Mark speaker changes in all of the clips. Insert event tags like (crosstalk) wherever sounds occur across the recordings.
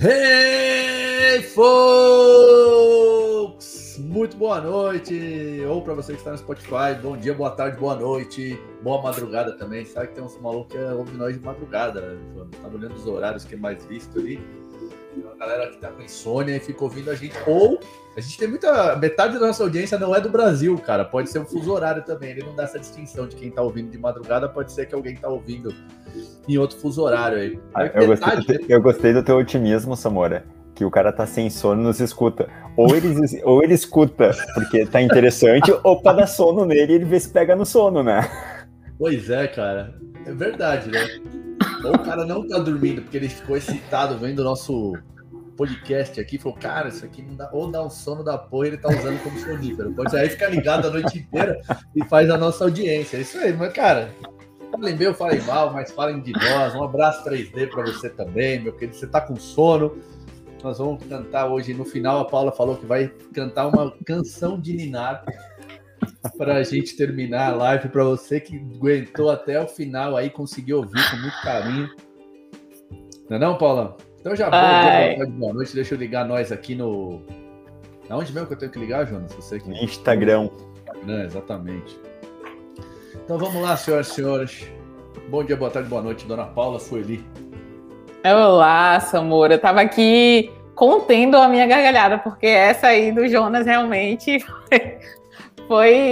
Speaker 1: Hey, folks! Muito boa noite! Ou para você que está no Spotify, bom dia, boa tarde, boa noite, boa madrugada também. Sabe que tem uns malucos que ouvem nós de madrugada, né? Tava olhando os horários que é mais visto ali. Tem uma galera que tá com insônia e fica ouvindo a gente. Ou a gente tem muita. Metade da nossa audiência não é do Brasil, cara. Pode ser um fuso horário também. Ele não dá essa distinção de quem tá ouvindo de madrugada, pode ser que alguém tá ouvindo em outro fuso horário aí.
Speaker 2: Ah, eu, gostei, eu gostei do teu otimismo, Samora. Que o cara tá sem sono nos escuta. Ou ele, (laughs) ou ele escuta porque tá interessante, ou pra dar sono nele ele vê se pega no sono, né?
Speaker 1: Pois é, cara. É verdade, né? Ou o cara não tá dormindo porque ele ficou excitado vendo o nosso podcast aqui, falou, cara, isso aqui não dá, ou dá um sono da porra, ele tá usando como sonífero. Pode aí ficar ligado a noite inteira e faz a nossa audiência. É isso aí, mas, cara, falem bem ou falem mal, mas falem de nós. Um abraço 3D para você também, meu querido. Você tá com sono. Nós vamos cantar hoje. No final, a Paula falou que vai cantar uma canção de Ninar para a gente terminar a live. Para você que aguentou até o final aí, conseguiu ouvir com muito carinho. Não é não, Paula? Então já vou, boa noite. Deixa eu ligar nós aqui no. Aonde mesmo que eu tenho que ligar, Jonas? Você que...
Speaker 2: Instagram.
Speaker 1: Instagram, exatamente. Então vamos lá, senhoras e senhores. Bom dia, boa tarde, boa noite, dona Paula Sueli.
Speaker 3: Olá, Samora. Eu tava aqui contendo a minha gargalhada, porque essa aí do Jonas realmente (laughs) foi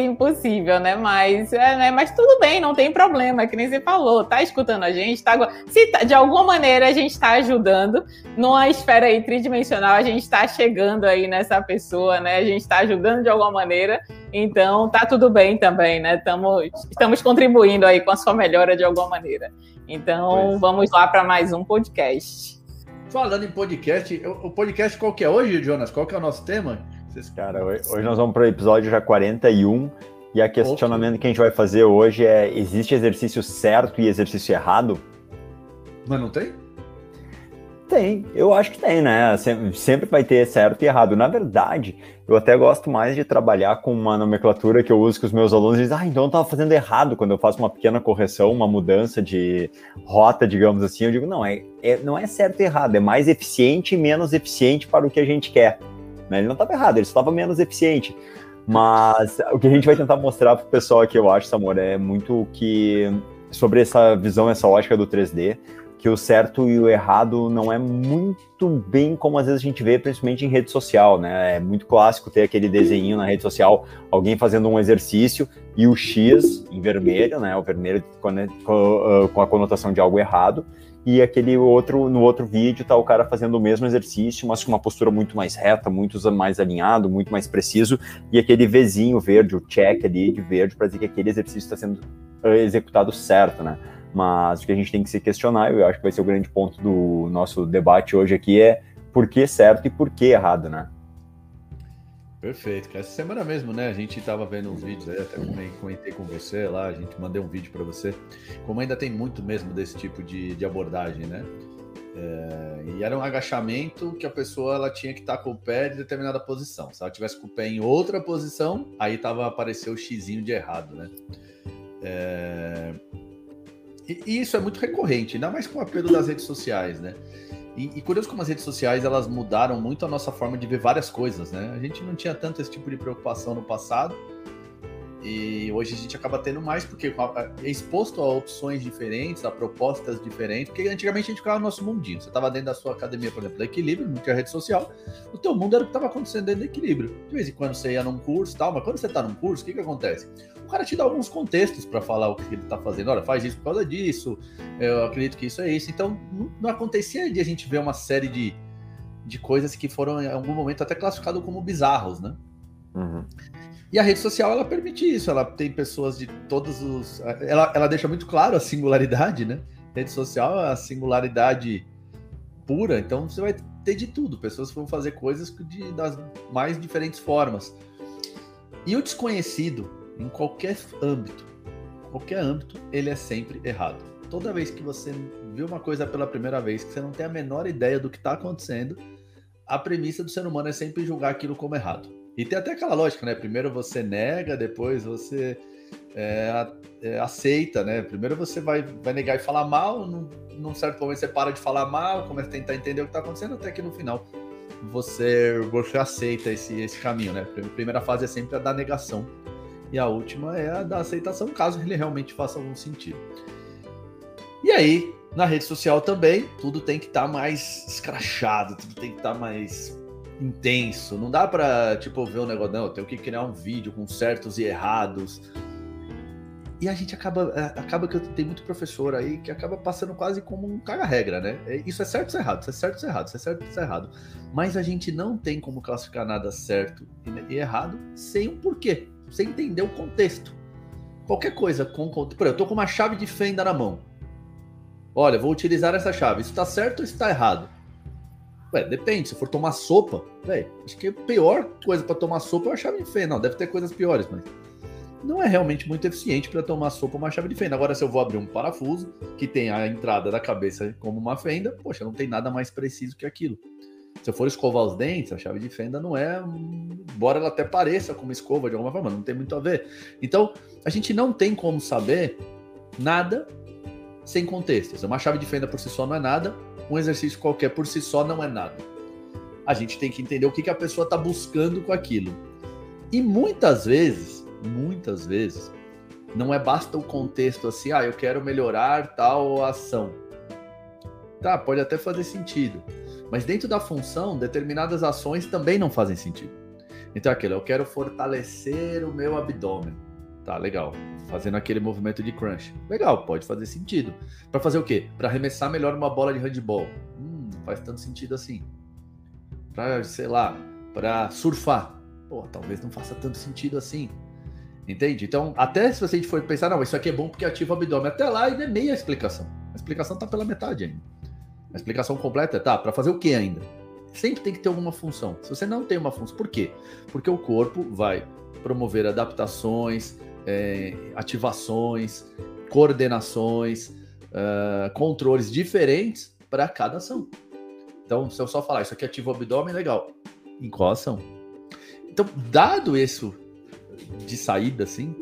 Speaker 3: impossível, né? Mas, é, né? Mas tudo bem, não tem problema, que nem você falou, tá escutando a gente, tá, se tá, de alguma maneira a gente está ajudando, numa esfera aí tridimensional, a gente está chegando aí nessa pessoa, né? A gente está ajudando de alguma maneira, então tá tudo bem também, né? Tamo, estamos contribuindo aí com a sua melhora de alguma maneira. Então, pois. vamos lá para mais um podcast.
Speaker 1: Falando em podcast, o podcast qual que é hoje, Jonas? Qual que é o nosso tema?
Speaker 2: Cara, hoje nós vamos para o episódio já 41 e a questionamento que a gente vai fazer hoje é: existe exercício certo e exercício errado?
Speaker 1: Mas não tem?
Speaker 2: Tem, eu acho que tem, né? Sempre vai ter certo e errado. Na verdade, eu até gosto mais de trabalhar com uma nomenclatura que eu uso com os meus alunos. Dizem, ah, então eu estava fazendo errado quando eu faço uma pequena correção, uma mudança de rota, digamos assim. Eu digo, não, é, é não é certo e errado, é mais eficiente e menos eficiente para o que a gente quer. Né? Ele não estava errado, ele estava menos eficiente. Mas o que a gente vai tentar mostrar para o pessoal aqui, eu acho, Samor, é muito que sobre essa visão, essa ótica do 3D, que o certo e o errado não é muito bem como às vezes a gente vê, principalmente em rede social, né? É muito clássico ter aquele desenho na rede social, alguém fazendo um exercício e o X em vermelho, né? O vermelho com a conotação de algo errado, e aquele outro, no outro vídeo, tá o cara fazendo o mesmo exercício, mas com uma postura muito mais reta, muito mais alinhado, muito mais preciso, e aquele Vzinho verde, o check ali de verde, para dizer que aquele exercício está sendo eh, executado certo, né? Mas o que a gente tem que se questionar, eu acho que vai ser o grande ponto do nosso debate hoje aqui, é por que certo e por que errado, né?
Speaker 1: Perfeito, Essa semana mesmo, né? A gente tava vendo uns vídeos aí, até comentei com você lá, a gente mandei um vídeo para você. Como ainda tem muito mesmo desse tipo de, de abordagem, né? É, e era um agachamento que a pessoa ela tinha que estar tá com o pé em determinada posição. Se ela tivesse com o pé em outra posição, aí tava apareceu o xizinho de errado, né? É, e, e isso é muito recorrente, ainda mais com o apelo das redes sociais, né? E, e, curioso como as redes sociais elas mudaram muito a nossa forma de ver várias coisas, né? A gente não tinha tanto esse tipo de preocupação no passado e hoje a gente acaba tendo mais porque é exposto a opções diferentes, a propostas diferentes, porque antigamente a gente ficava no nosso mundinho. Você estava dentro da sua academia, por exemplo, da Equilíbrio, não tinha rede social, o teu mundo era o que estava acontecendo dentro do Equilíbrio. De vez em quando você ia num curso e tal, mas quando você está num curso, o que, que acontece? O cara te dá alguns contextos para falar o que ele está fazendo. Olha, faz isso por causa disso, eu acredito que isso é isso. Então, não, acontecia de a gente ver uma série de, de coisas que foram, em algum momento, até classificadas como bizarros, né? Uhum. E a rede social, ela permite isso, ela tem pessoas de todos os... Ela, ela deixa muito claro a singularidade, né? rede social é a singularidade pura, então você vai ter de tudo. Pessoas que vão fazer coisas de, das mais diferentes formas. E o desconhecido, em qualquer âmbito, qualquer âmbito, ele é sempre errado. Toda vez que você vê uma coisa pela primeira vez, que você não tem a menor ideia do que está acontecendo, a premissa do ser humano é sempre julgar aquilo como errado. E tem até aquela lógica, né? Primeiro você nega, depois você é, é, aceita, né? Primeiro você vai, vai negar e falar mal, num, num certo momento você para de falar mal, começa a tentar entender o que está acontecendo, até que no final você, você aceita esse, esse caminho, né? A primeira fase é sempre a da negação e a última é a da aceitação, caso ele realmente faça algum sentido. E aí, na rede social também, tudo tem que estar tá mais escrachado, tudo tem que estar tá mais intenso. Não dá para tipo ver um negócio, não, eu tenho que criar um vídeo com certos e errados. E a gente acaba, é, acaba que tenho muito professor aí que acaba passando quase como um caga-regra, né? É, isso é certo ou é errado, isso é certo ou é errado, isso é certo isso é errado. Mas a gente não tem como classificar nada certo e errado sem um porquê, sem entender o contexto. Qualquer coisa com Por exemplo, eu tô com uma chave de fenda na mão. Olha, vou utilizar essa chave. Isso está certo ou está errado? Ué, depende. Se for tomar sopa, velho, acho que a pior coisa para tomar sopa é a chave de fenda. Não, deve ter coisas piores, mas não é realmente muito eficiente para tomar sopa uma chave de fenda. Agora, se eu vou abrir um parafuso que tem a entrada da cabeça como uma fenda, poxa, não tem nada mais preciso que aquilo. Se eu for escovar os dentes, a chave de fenda não é, embora ela até pareça como escova de alguma forma, não tem muito a ver. Então, a gente não tem como saber nada sem contextos. Uma chave de fenda por si só não é nada, um exercício qualquer por si só não é nada. A gente tem que entender o que, que a pessoa está buscando com aquilo. E muitas vezes muitas vezes, não é basta o contexto assim, ah, eu quero melhorar tal ação. Tá, pode até fazer sentido. Mas dentro da função, determinadas ações também não fazem sentido. Então, aquilo, eu quero fortalecer o meu abdômen. Tá, legal. Fazendo aquele movimento de crunch. Legal, pode fazer sentido. Para fazer o quê? Para arremessar melhor uma bola de handball. Hum, não faz tanto sentido assim. Para, sei lá, para surfar. Pô, talvez não faça tanto sentido assim. Entende? Então, até se você for pensar, não, isso aqui é bom porque ativa o abdômen, até lá ainda é meia explicação. A explicação tá pela metade ainda. A explicação completa é, tá, para fazer o que ainda? Sempre tem que ter alguma função. Se você não tem uma função, por quê? Porque o corpo vai promover adaptações, é, ativações, coordenações, uh, controles diferentes para cada ação. Então, se eu só falar isso aqui ativa o abdômen, legal. Em qual ação? Então, dado isso de saída, assim,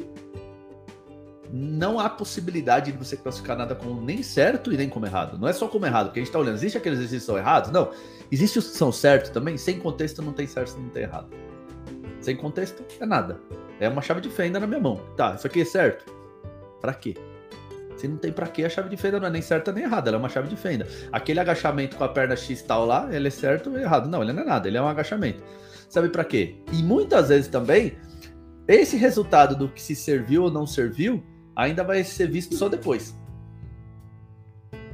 Speaker 1: não há possibilidade de você classificar nada como nem certo e nem como errado. Não é só como errado, porque a gente está olhando, existe aqueles exercícios que são errados? Não. Existe os que são certos também? Sem contexto não tem certo, não tem errado. Sem contexto é nada. É uma chave de fenda na minha mão. Tá, isso aqui é certo? Para quê? Se não tem para quê, a chave de fenda não é nem certa nem errada, ela é uma chave de fenda. Aquele agachamento com a perna X tal lá, ele é certo ou errado? Não, ele não é nada, ele é um agachamento. Sabe para quê? E muitas vezes também esse resultado do que se serviu ou não serviu ainda vai ser visto só depois.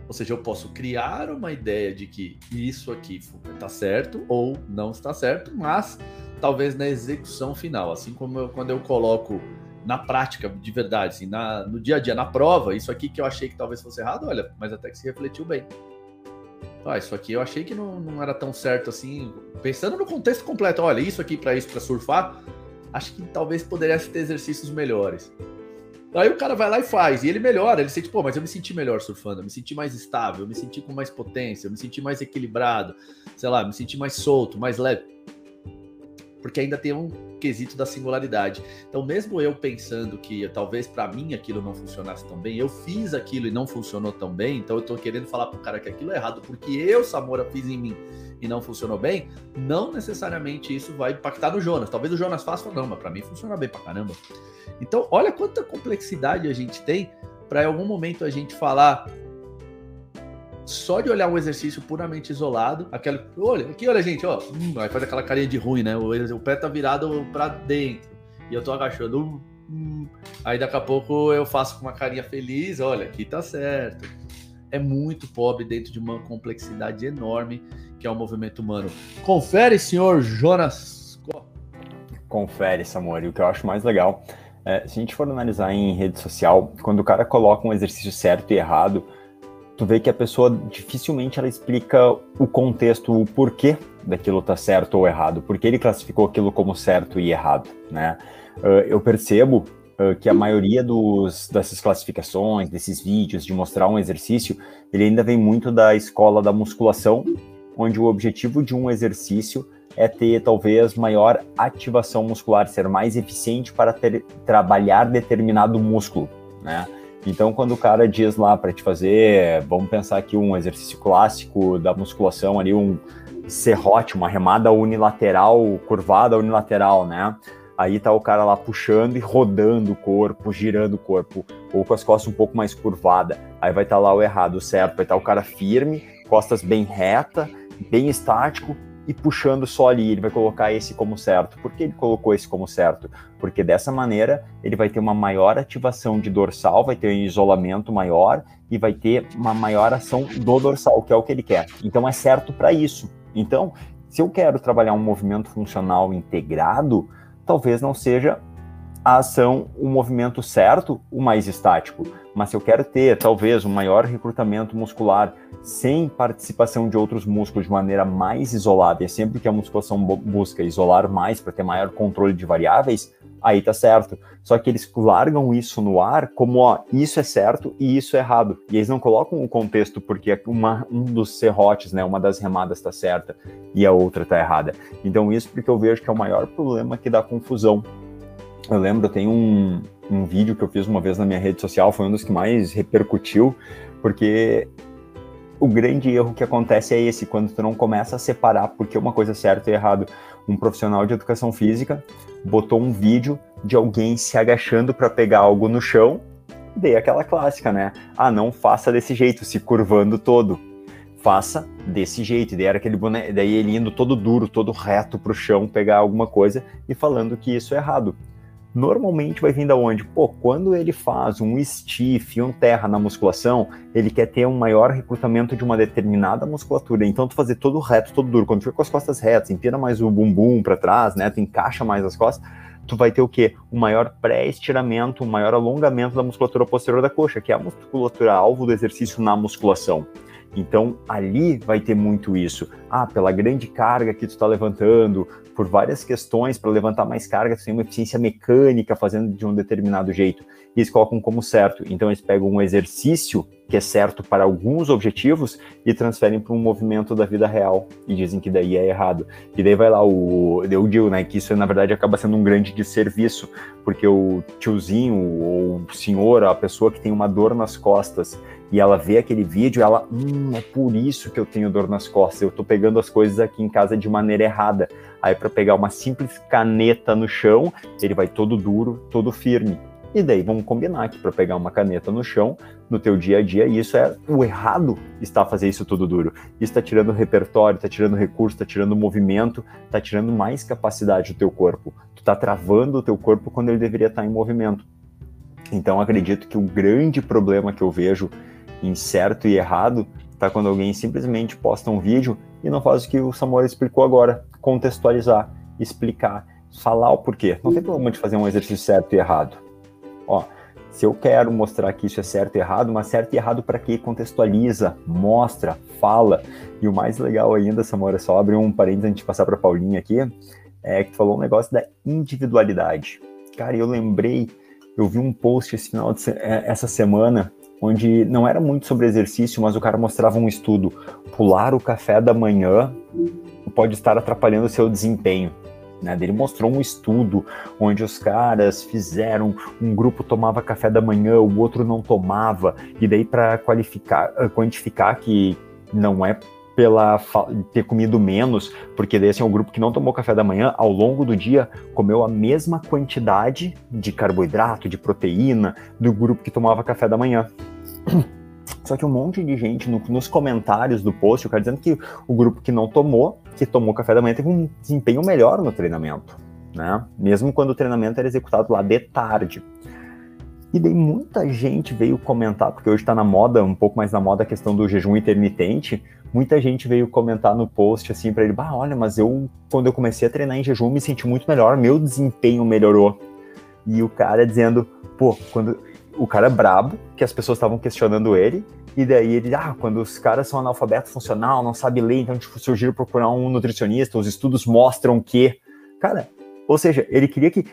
Speaker 1: Ou seja, eu posso criar uma ideia de que isso aqui está certo ou não está certo, mas talvez na execução final, assim como eu, quando eu coloco na prática de verdade, assim, na, no dia a dia, na prova, isso aqui que eu achei que talvez fosse errado, olha, mas até que se refletiu bem. Ah, isso aqui eu achei que não, não era tão certo assim, pensando no contexto completo, olha, isso aqui para isso, para surfar, acho que talvez poderia ter exercícios melhores. Aí o cara vai lá e faz, e ele melhora, ele sente, pô, mas eu me senti melhor surfando, eu me senti mais estável, eu me senti com mais potência, eu me senti mais equilibrado, sei lá, me senti mais solto, mais leve. Porque ainda tem um quesito da singularidade. Então, mesmo eu pensando que talvez para mim aquilo não funcionasse tão bem, eu fiz aquilo e não funcionou tão bem, então eu tô querendo falar pro cara que aquilo é errado porque eu, Samora, fiz em mim e não funcionou bem, não necessariamente isso vai impactar no Jonas. Talvez o Jonas faça, não, mas para mim funciona bem pra caramba. Então, olha quanta complexidade a gente tem para em algum momento a gente falar só de olhar um exercício puramente isolado, aquele, olha, aqui, olha, gente, ó, hum, aí faz aquela carinha de ruim, né? O, o pé tá virado para dentro e eu tô agachando, hum, hum, aí daqui a pouco eu faço com uma carinha feliz, olha, aqui tá certo. É muito pobre dentro de uma complexidade enorme que é o movimento humano. Confere, senhor Jonas.
Speaker 2: Confere, Samuel. E o que eu acho mais legal é, se a gente for analisar em rede social, quando o cara coloca um exercício certo e errado, tu vê que a pessoa dificilmente ela explica o contexto, o porquê daquilo tá certo ou errado, porque ele classificou aquilo como certo e errado, né? Uh, eu percebo uh, que a maioria dos, dessas classificações, desses vídeos de mostrar um exercício, ele ainda vem muito da escola da musculação onde o objetivo de um exercício é ter talvez maior ativação muscular, ser mais eficiente para ter, trabalhar determinado músculo, né? Então, quando o cara diz lá para te fazer, vamos pensar aqui um exercício clássico da musculação ali, um serrote, uma remada unilateral, curvada unilateral, né? Aí tá o cara lá puxando e rodando o corpo, girando o corpo, ou com as costas um pouco mais curvada. Aí vai estar tá lá o errado, o certo, vai estar tá o cara firme, costas bem reta, bem estático e puxando só ali. Ele vai colocar esse como certo. Por que ele colocou esse como certo? Porque dessa maneira ele vai ter uma maior ativação de dorsal, vai ter um isolamento maior e vai ter uma maior ação do dorsal, que é o que ele quer. Então é certo para isso. Então, se eu quero trabalhar um movimento funcional integrado, talvez não seja a ação, o movimento certo, o mais estático. Mas se eu quero ter, talvez, um maior recrutamento muscular sem participação de outros músculos de maneira mais isolada, é sempre que a musculação busca isolar mais para ter maior controle de variáveis, aí tá certo. Só que eles largam isso no ar como, ó, isso é certo e isso é errado. E eles não colocam o contexto porque uma, um dos serrotes, né, uma das remadas tá certa e a outra tá errada. Então isso porque eu vejo que é o maior problema que dá confusão. Eu lembro, tem um, um vídeo que eu fiz uma vez na minha rede social, foi um dos que mais repercutiu, porque o grande erro que acontece é esse, quando tu não começa a separar porque uma coisa é certa e errado. Um profissional de educação física botou um vídeo de alguém se agachando para pegar algo no chão, daí aquela clássica, né? Ah, não faça desse jeito, se curvando todo. Faça desse jeito. Daí era aquele boneco, daí ele indo todo duro, todo reto pro chão pegar alguma coisa e falando que isso é errado normalmente vai vir da onde? Pô, quando ele faz um stiff, um terra na musculação, ele quer ter um maior recrutamento de uma determinada musculatura. Então, tu fazer todo reto, todo duro, quando tu fica com as costas retas, empina mais o bumbum para trás, né? Tu encaixa mais as costas, tu vai ter o quê? Um maior pré-estiramento, um maior alongamento da musculatura posterior da coxa, que é a musculatura alvo do exercício na musculação. Então, ali vai ter muito isso. Ah, pela grande carga que tu está levantando, por várias questões, para levantar mais carga, tem uma eficiência mecânica fazendo de um determinado jeito. E eles colocam como certo. Então, eles pegam um exercício que é certo para alguns objetivos e transferem para um movimento da vida real e dizem que daí é errado. E daí vai lá o eu digo, né, que isso na verdade acaba sendo um grande desserviço, porque o tiozinho ou o senhor, a pessoa que tem uma dor nas costas e ela vê aquele vídeo, ela, hum, é por isso que eu tenho dor nas costas, eu tô pegando as coisas aqui em casa de maneira errada. Aí para pegar uma simples caneta no chão, ele vai todo duro, todo firme. E daí vamos combinar que para pegar uma caneta no chão, no teu dia a dia, isso é o errado está fazer isso tudo duro. Isso está tirando repertório, está tirando recurso, está tirando movimento, está tirando mais capacidade do teu corpo. Tu está travando o teu corpo quando ele deveria estar tá em movimento. Então acredito que o grande problema que eu vejo em certo e errado tá quando alguém simplesmente posta um vídeo e não faz o que o Samuel explicou agora, contextualizar, explicar, falar o porquê. Não tem problema de fazer um exercício certo e errado. Ó, se eu quero mostrar que isso é certo e errado, mas certo e errado para quê? Contextualiza, mostra, fala. E o mais legal ainda, Samora, só abre um parênteses antes de passar para Paulinha aqui, é que tu falou um negócio da individualidade. Cara, eu lembrei, eu vi um post esse final de, é, essa semana onde não era muito sobre exercício, mas o cara mostrava um estudo. Pular o café da manhã pode estar atrapalhando o seu desempenho. Né? Ele mostrou um estudo onde os caras fizeram, um grupo tomava café da manhã, o outro não tomava, e daí para qualificar, eh, quantificar que não é pela ter comido menos, porque desse é um grupo que não tomou café da manhã, ao longo do dia comeu a mesma quantidade de carboidrato, de proteína do grupo que tomava café da manhã. Só que um monte de gente no, nos comentários do post, o cara dizendo que o grupo que não tomou, que tomou café da manhã, teve um desempenho melhor no treinamento, né? Mesmo quando o treinamento era executado lá de tarde. E daí muita gente veio comentar, porque hoje está na moda, um pouco mais na moda a questão do jejum intermitente. Muita gente veio comentar no post assim para ele: bah, olha, mas eu, quando eu comecei a treinar em jejum, me senti muito melhor, meu desempenho melhorou. E o cara dizendo: pô, quando. O cara é brabo, que as pessoas estavam questionando ele, e daí ele, ah, quando os caras são analfabeto funcional, não sabe ler, então tipo, surgiram procurar um nutricionista, os estudos mostram que. Cara, Ou seja, ele queria que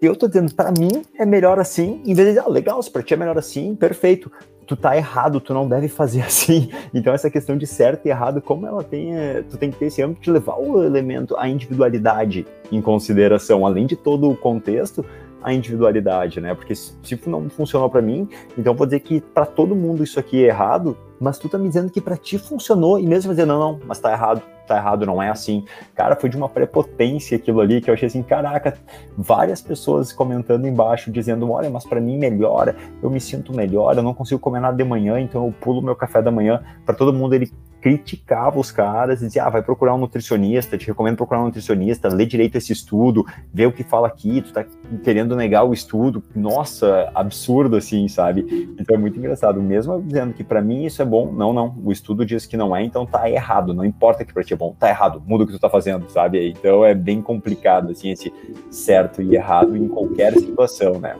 Speaker 2: eu tô dizendo para mim é melhor assim, em vez de ah, legal, se para ti é melhor assim, perfeito. Tu tá errado, tu não deve fazer (laughs) assim. Então essa questão de certo e errado, como ela tem, é, tu tem que ter esse âmbito de levar o elemento, a individualidade em consideração, além de todo o contexto, a individualidade, né? Porque se não funcionou para mim, então vou dizer que para todo mundo isso aqui é errado, mas tu tá me dizendo que para ti funcionou e mesmo dizendo não, não, mas tá errado, tá errado, não é assim. Cara, foi de uma prepotência aquilo ali que eu achei assim, caraca, várias pessoas comentando embaixo dizendo, olha, mas para mim melhora, eu me sinto melhor, eu não consigo comer nada de manhã, então eu pulo meu café da manhã. Para todo mundo ele criticava os caras dizia, ah, vai procurar um nutricionista, te recomendo procurar um nutricionista, lê direito esse estudo, vê o que fala aqui, tu tá querendo negar o estudo, nossa, absurdo assim, sabe? Então é muito engraçado, mesmo dizendo que para mim isso é bom, não, não, o estudo diz que não é, então tá errado, não importa que pra ti é bom, tá errado, muda o que tu tá fazendo, sabe? Então é bem complicado, assim, esse certo e errado em qualquer situação, né?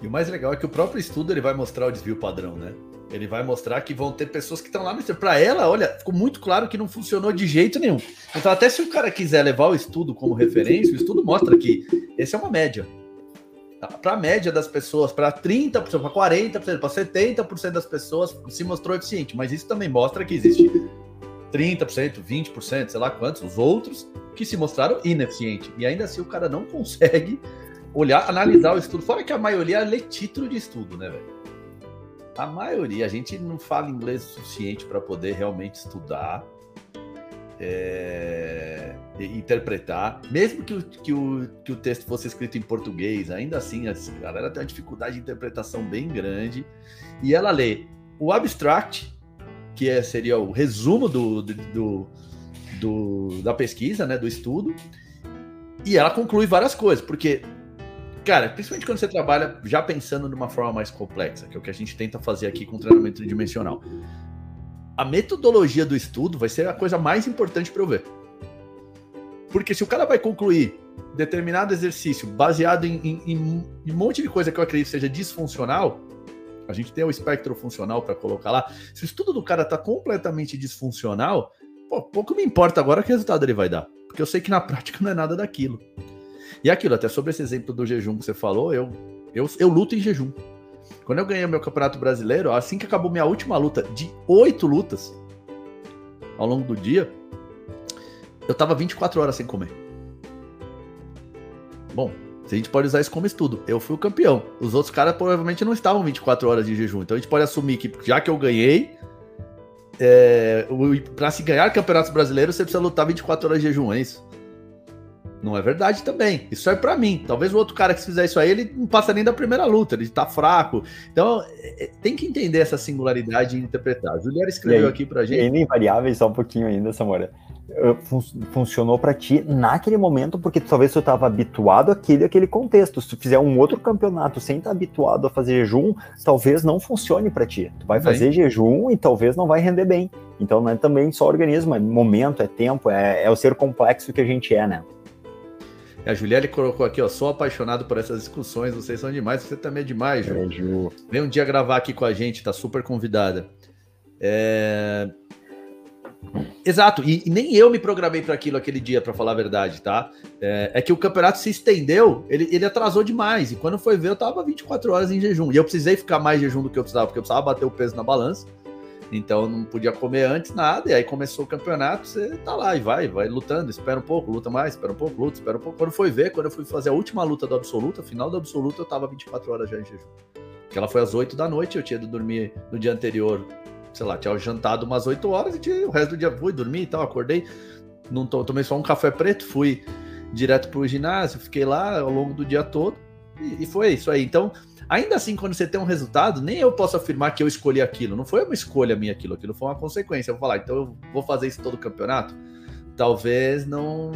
Speaker 1: E o mais legal é que o próprio estudo ele vai mostrar o desvio padrão, né? Ele vai mostrar que vão ter pessoas que estão lá no Para ela, olha, ficou muito claro que não funcionou de jeito nenhum. Então, até se o cara quiser levar o estudo como referência, o estudo mostra que esse é uma média. Tá? Para a média das pessoas, para 30%, para 40%, para 70% das pessoas se mostrou eficiente. Mas isso também mostra que existe 30%, 20%, sei lá quantos, os outros que se mostraram ineficientes. E ainda assim o cara não consegue olhar, analisar o estudo. Fora que a maioria lê título de estudo, né, velho? A maioria, a gente não fala inglês o suficiente para poder realmente estudar, é, interpretar, mesmo que o, que, o, que o texto fosse escrito em português, ainda assim a galera tem uma dificuldade de interpretação bem grande. E ela lê o abstract, que é, seria o resumo do, do, do, da pesquisa, né, do estudo, e ela conclui várias coisas, porque Cara, principalmente quando você trabalha já pensando de uma forma mais complexa, que é o que a gente tenta fazer aqui com treinamento tridimensional. A metodologia do estudo vai ser a coisa mais importante para eu ver. Porque se o cara vai concluir determinado exercício baseado em, em, em um monte de coisa que eu acredito seja disfuncional, a gente tem o espectro funcional para colocar lá. Se o estudo do cara está completamente disfuncional, pô, pouco me importa agora que resultado ele vai dar. Porque eu sei que na (laughs) prática não é nada daquilo. E aquilo, até sobre esse exemplo do jejum que você falou, eu, eu, eu luto em jejum. Quando eu ganhei meu campeonato brasileiro, assim que acabou minha última luta, de oito lutas ao longo do dia, eu tava 24 horas sem comer. Bom, a gente pode usar isso como estudo. Eu fui o campeão. Os outros caras provavelmente não estavam 24 horas de jejum. Então a gente pode assumir que, já que eu ganhei, é, para se ganhar campeonatos brasileiros, você precisa lutar 24 horas de jejum, é isso? Não é verdade também. Isso é para mim. Talvez o outro cara que fizer isso aí, ele não passa nem da primeira luta, ele tá fraco. Então, é, é tem que entender essa singularidade e interpretar. A Juliana escreveu aí, aqui pra gente.
Speaker 2: Ainda invariável, só um pouquinho ainda, Samora. Fun funcionou para ti naquele momento, porque talvez tu estava habituado àquele, àquele contexto. Se tu fizer um outro campeonato sem estar habituado a fazer jejum, talvez não funcione para ti. Tu vai fazer bem. jejum e talvez não vai render bem. Então não é também só organismo, é momento, é tempo, é, é o ser complexo que a gente é, né?
Speaker 1: A Juliele colocou aqui, ó, sou apaixonado por essas discussões, vocês são demais, você também é demais, Ju. É, Ju. Vem um dia gravar aqui com a gente, tá super convidada. É... Exato, e, e, nem eu me programei para aquilo aquele dia, para falar a verdade, tá? É, é, que o campeonato se estendeu, ele, ele atrasou demais, e quando foi ver, eu tava 24 horas em jejum, e eu precisei ficar mais jejum do que eu precisava, porque eu precisava bater o peso na balança, então não podia comer antes nada, e aí começou o campeonato, você tá lá e vai, vai lutando, espera um pouco, luta mais, espera um pouco, luta, espera um pouco. Quando foi ver, quando eu fui fazer a última luta do absoluta, final do absoluta, eu tava 24 horas já em jejum. Porque ela foi às 8 da noite, eu tinha ido dormir no dia anterior, sei lá, tinha jantado umas 8 horas e tinha, o resto do dia fui dormir e tal, acordei, não tomei só um café preto, fui direto pro ginásio, fiquei lá ao longo do dia todo e, foi isso aí. Então, Ainda assim, quando você tem um resultado, nem eu posso afirmar que eu escolhi aquilo. Não foi uma escolha minha aquilo, aquilo foi uma consequência. Eu vou falar, então eu vou fazer isso todo o campeonato? Talvez não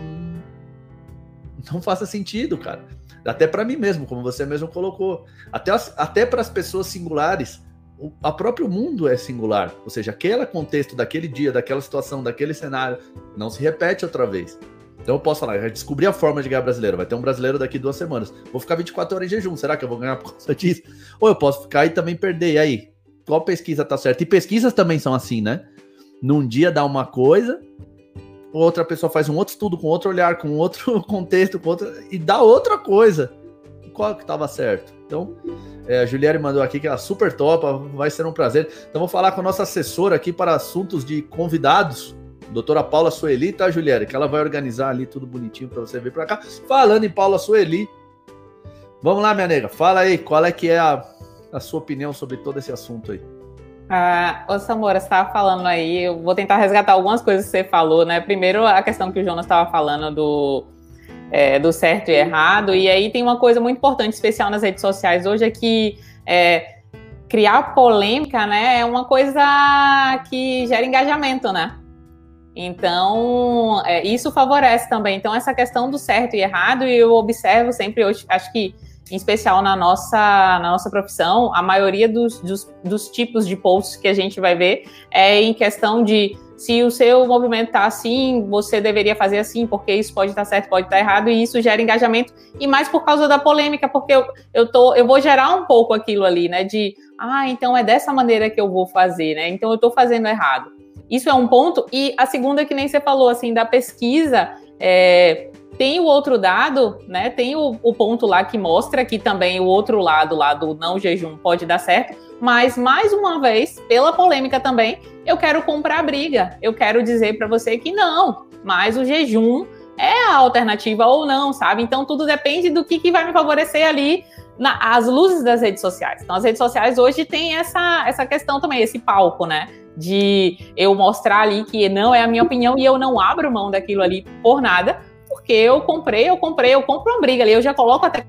Speaker 1: não faça sentido, cara. Até para mim mesmo, como você mesmo colocou. Até, até para as pessoas singulares, o a próprio mundo é singular. Ou seja, aquele contexto daquele dia, daquela situação, daquele cenário, não se repete outra vez. Então eu posso falar, já descobri a forma de ganhar brasileiro. Vai ter um brasileiro daqui duas semanas. Vou ficar 24 horas em jejum. Será que eu vou ganhar por causa disso? Ou eu posso ficar e também perder. E aí? Qual pesquisa tá certa? E pesquisas também são assim, né? Num dia dá uma coisa, outra pessoa faz um outro estudo com outro olhar, com outro (laughs) contexto, com outro, e dá outra coisa. Qual que estava certo? Então, é, a Juliane mandou aqui que ela super topa, vai ser um prazer. Então, vou falar com a nossa assessora aqui para assuntos de convidados, doutora Paula Sueli, tá, Juliane? Que ela vai organizar ali tudo bonitinho para você vir para cá. Falando em Paula Sueli, vamos lá, minha nega, fala aí, qual é que é a, a sua opinião sobre todo esse assunto aí?
Speaker 3: Ah, ô Samora, você estava falando aí, eu vou tentar resgatar algumas coisas que você falou, né? Primeiro, a questão que o Jonas estava falando do, é, do certo e errado, e aí tem uma coisa muito importante, especial nas redes sociais hoje, é que é, criar polêmica, né, é uma coisa que gera engajamento, né? Então, é, isso favorece também. Então, essa questão do certo e errado, eu observo sempre, eu acho que em especial na nossa, na nossa profissão, a maioria dos, dos, dos, tipos de posts que a gente vai ver é em questão de se o seu movimento está assim, você deveria fazer assim, porque isso pode estar tá certo, pode estar tá errado, e isso gera engajamento, e mais por causa da polêmica, porque eu, eu, tô, eu vou gerar um pouco aquilo ali, né? De, ah, então é dessa maneira que eu vou fazer, né? Então eu estou fazendo errado. Isso é um ponto. E a segunda, que nem você falou, assim, da pesquisa, é, tem o outro dado, né? Tem o, o, ponto lá que mostra que também o outro lado lá do não jejum pode dar certo, mas mais uma vez, pela polêmica também, eu quero comprar briga. Eu quero dizer para você que não, mas o jejum é a alternativa ou não, sabe? Então tudo depende do que, que vai me favorecer ali na, as luzes das redes sociais. Então as redes sociais hoje têm essa, essa questão também, esse palco, né? De eu mostrar ali que não é a minha opinião e eu não abro mão daquilo ali por nada, porque eu comprei, eu comprei, eu compro uma briga ali, eu já coloco até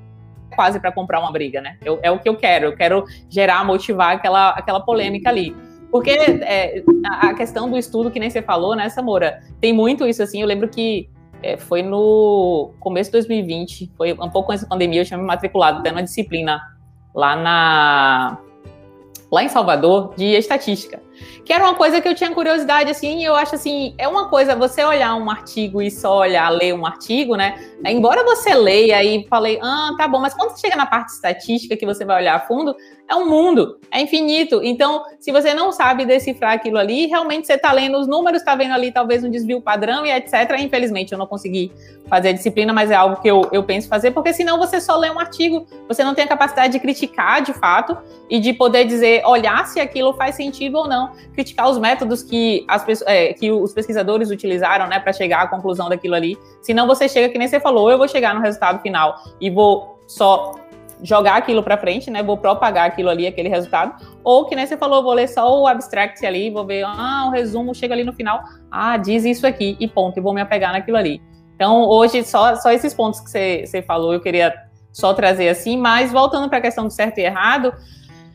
Speaker 3: quase para comprar uma briga, né? Eu, é o que eu quero, eu quero gerar, motivar aquela, aquela polêmica ali. Porque é, a questão do estudo, que nem você falou, né, Samora, tem muito isso assim. Eu lembro que é, foi no começo de 2020, foi um pouco antes da pandemia, eu tinha me matriculado até uma disciplina lá na lá em Salvador de estatística que era uma coisa que eu tinha curiosidade, assim, eu acho assim, é uma coisa você olhar um artigo e só olhar, ler um artigo, né? Embora você leia e falei, ah, tá bom, mas quando você chega na parte estatística que você vai olhar a fundo, é um mundo, é infinito. Então, se você não sabe decifrar aquilo ali, realmente você está lendo os números, está vendo ali talvez um desvio padrão e etc. Infelizmente, eu não consegui fazer a disciplina, mas é algo que eu, eu penso fazer, porque senão você só lê um artigo, você não tem a capacidade de criticar de fato e de poder dizer, olhar se aquilo faz sentido ou não, criticar os métodos que, as, é, que os pesquisadores utilizaram né, para chegar à conclusão daquilo ali. Senão você chega, que nem você falou, eu vou chegar no resultado final e vou só jogar aquilo para frente, né? Vou propagar aquilo ali, aquele resultado. Ou que nem você falou, vou ler só o abstract ali, vou ver, ah, o resumo chega ali no final, ah, diz isso aqui e ponto, e vou me apegar naquilo ali. Então, hoje, só, só esses pontos que você, você falou, eu queria só trazer assim, mas voltando para a questão do certo e errado,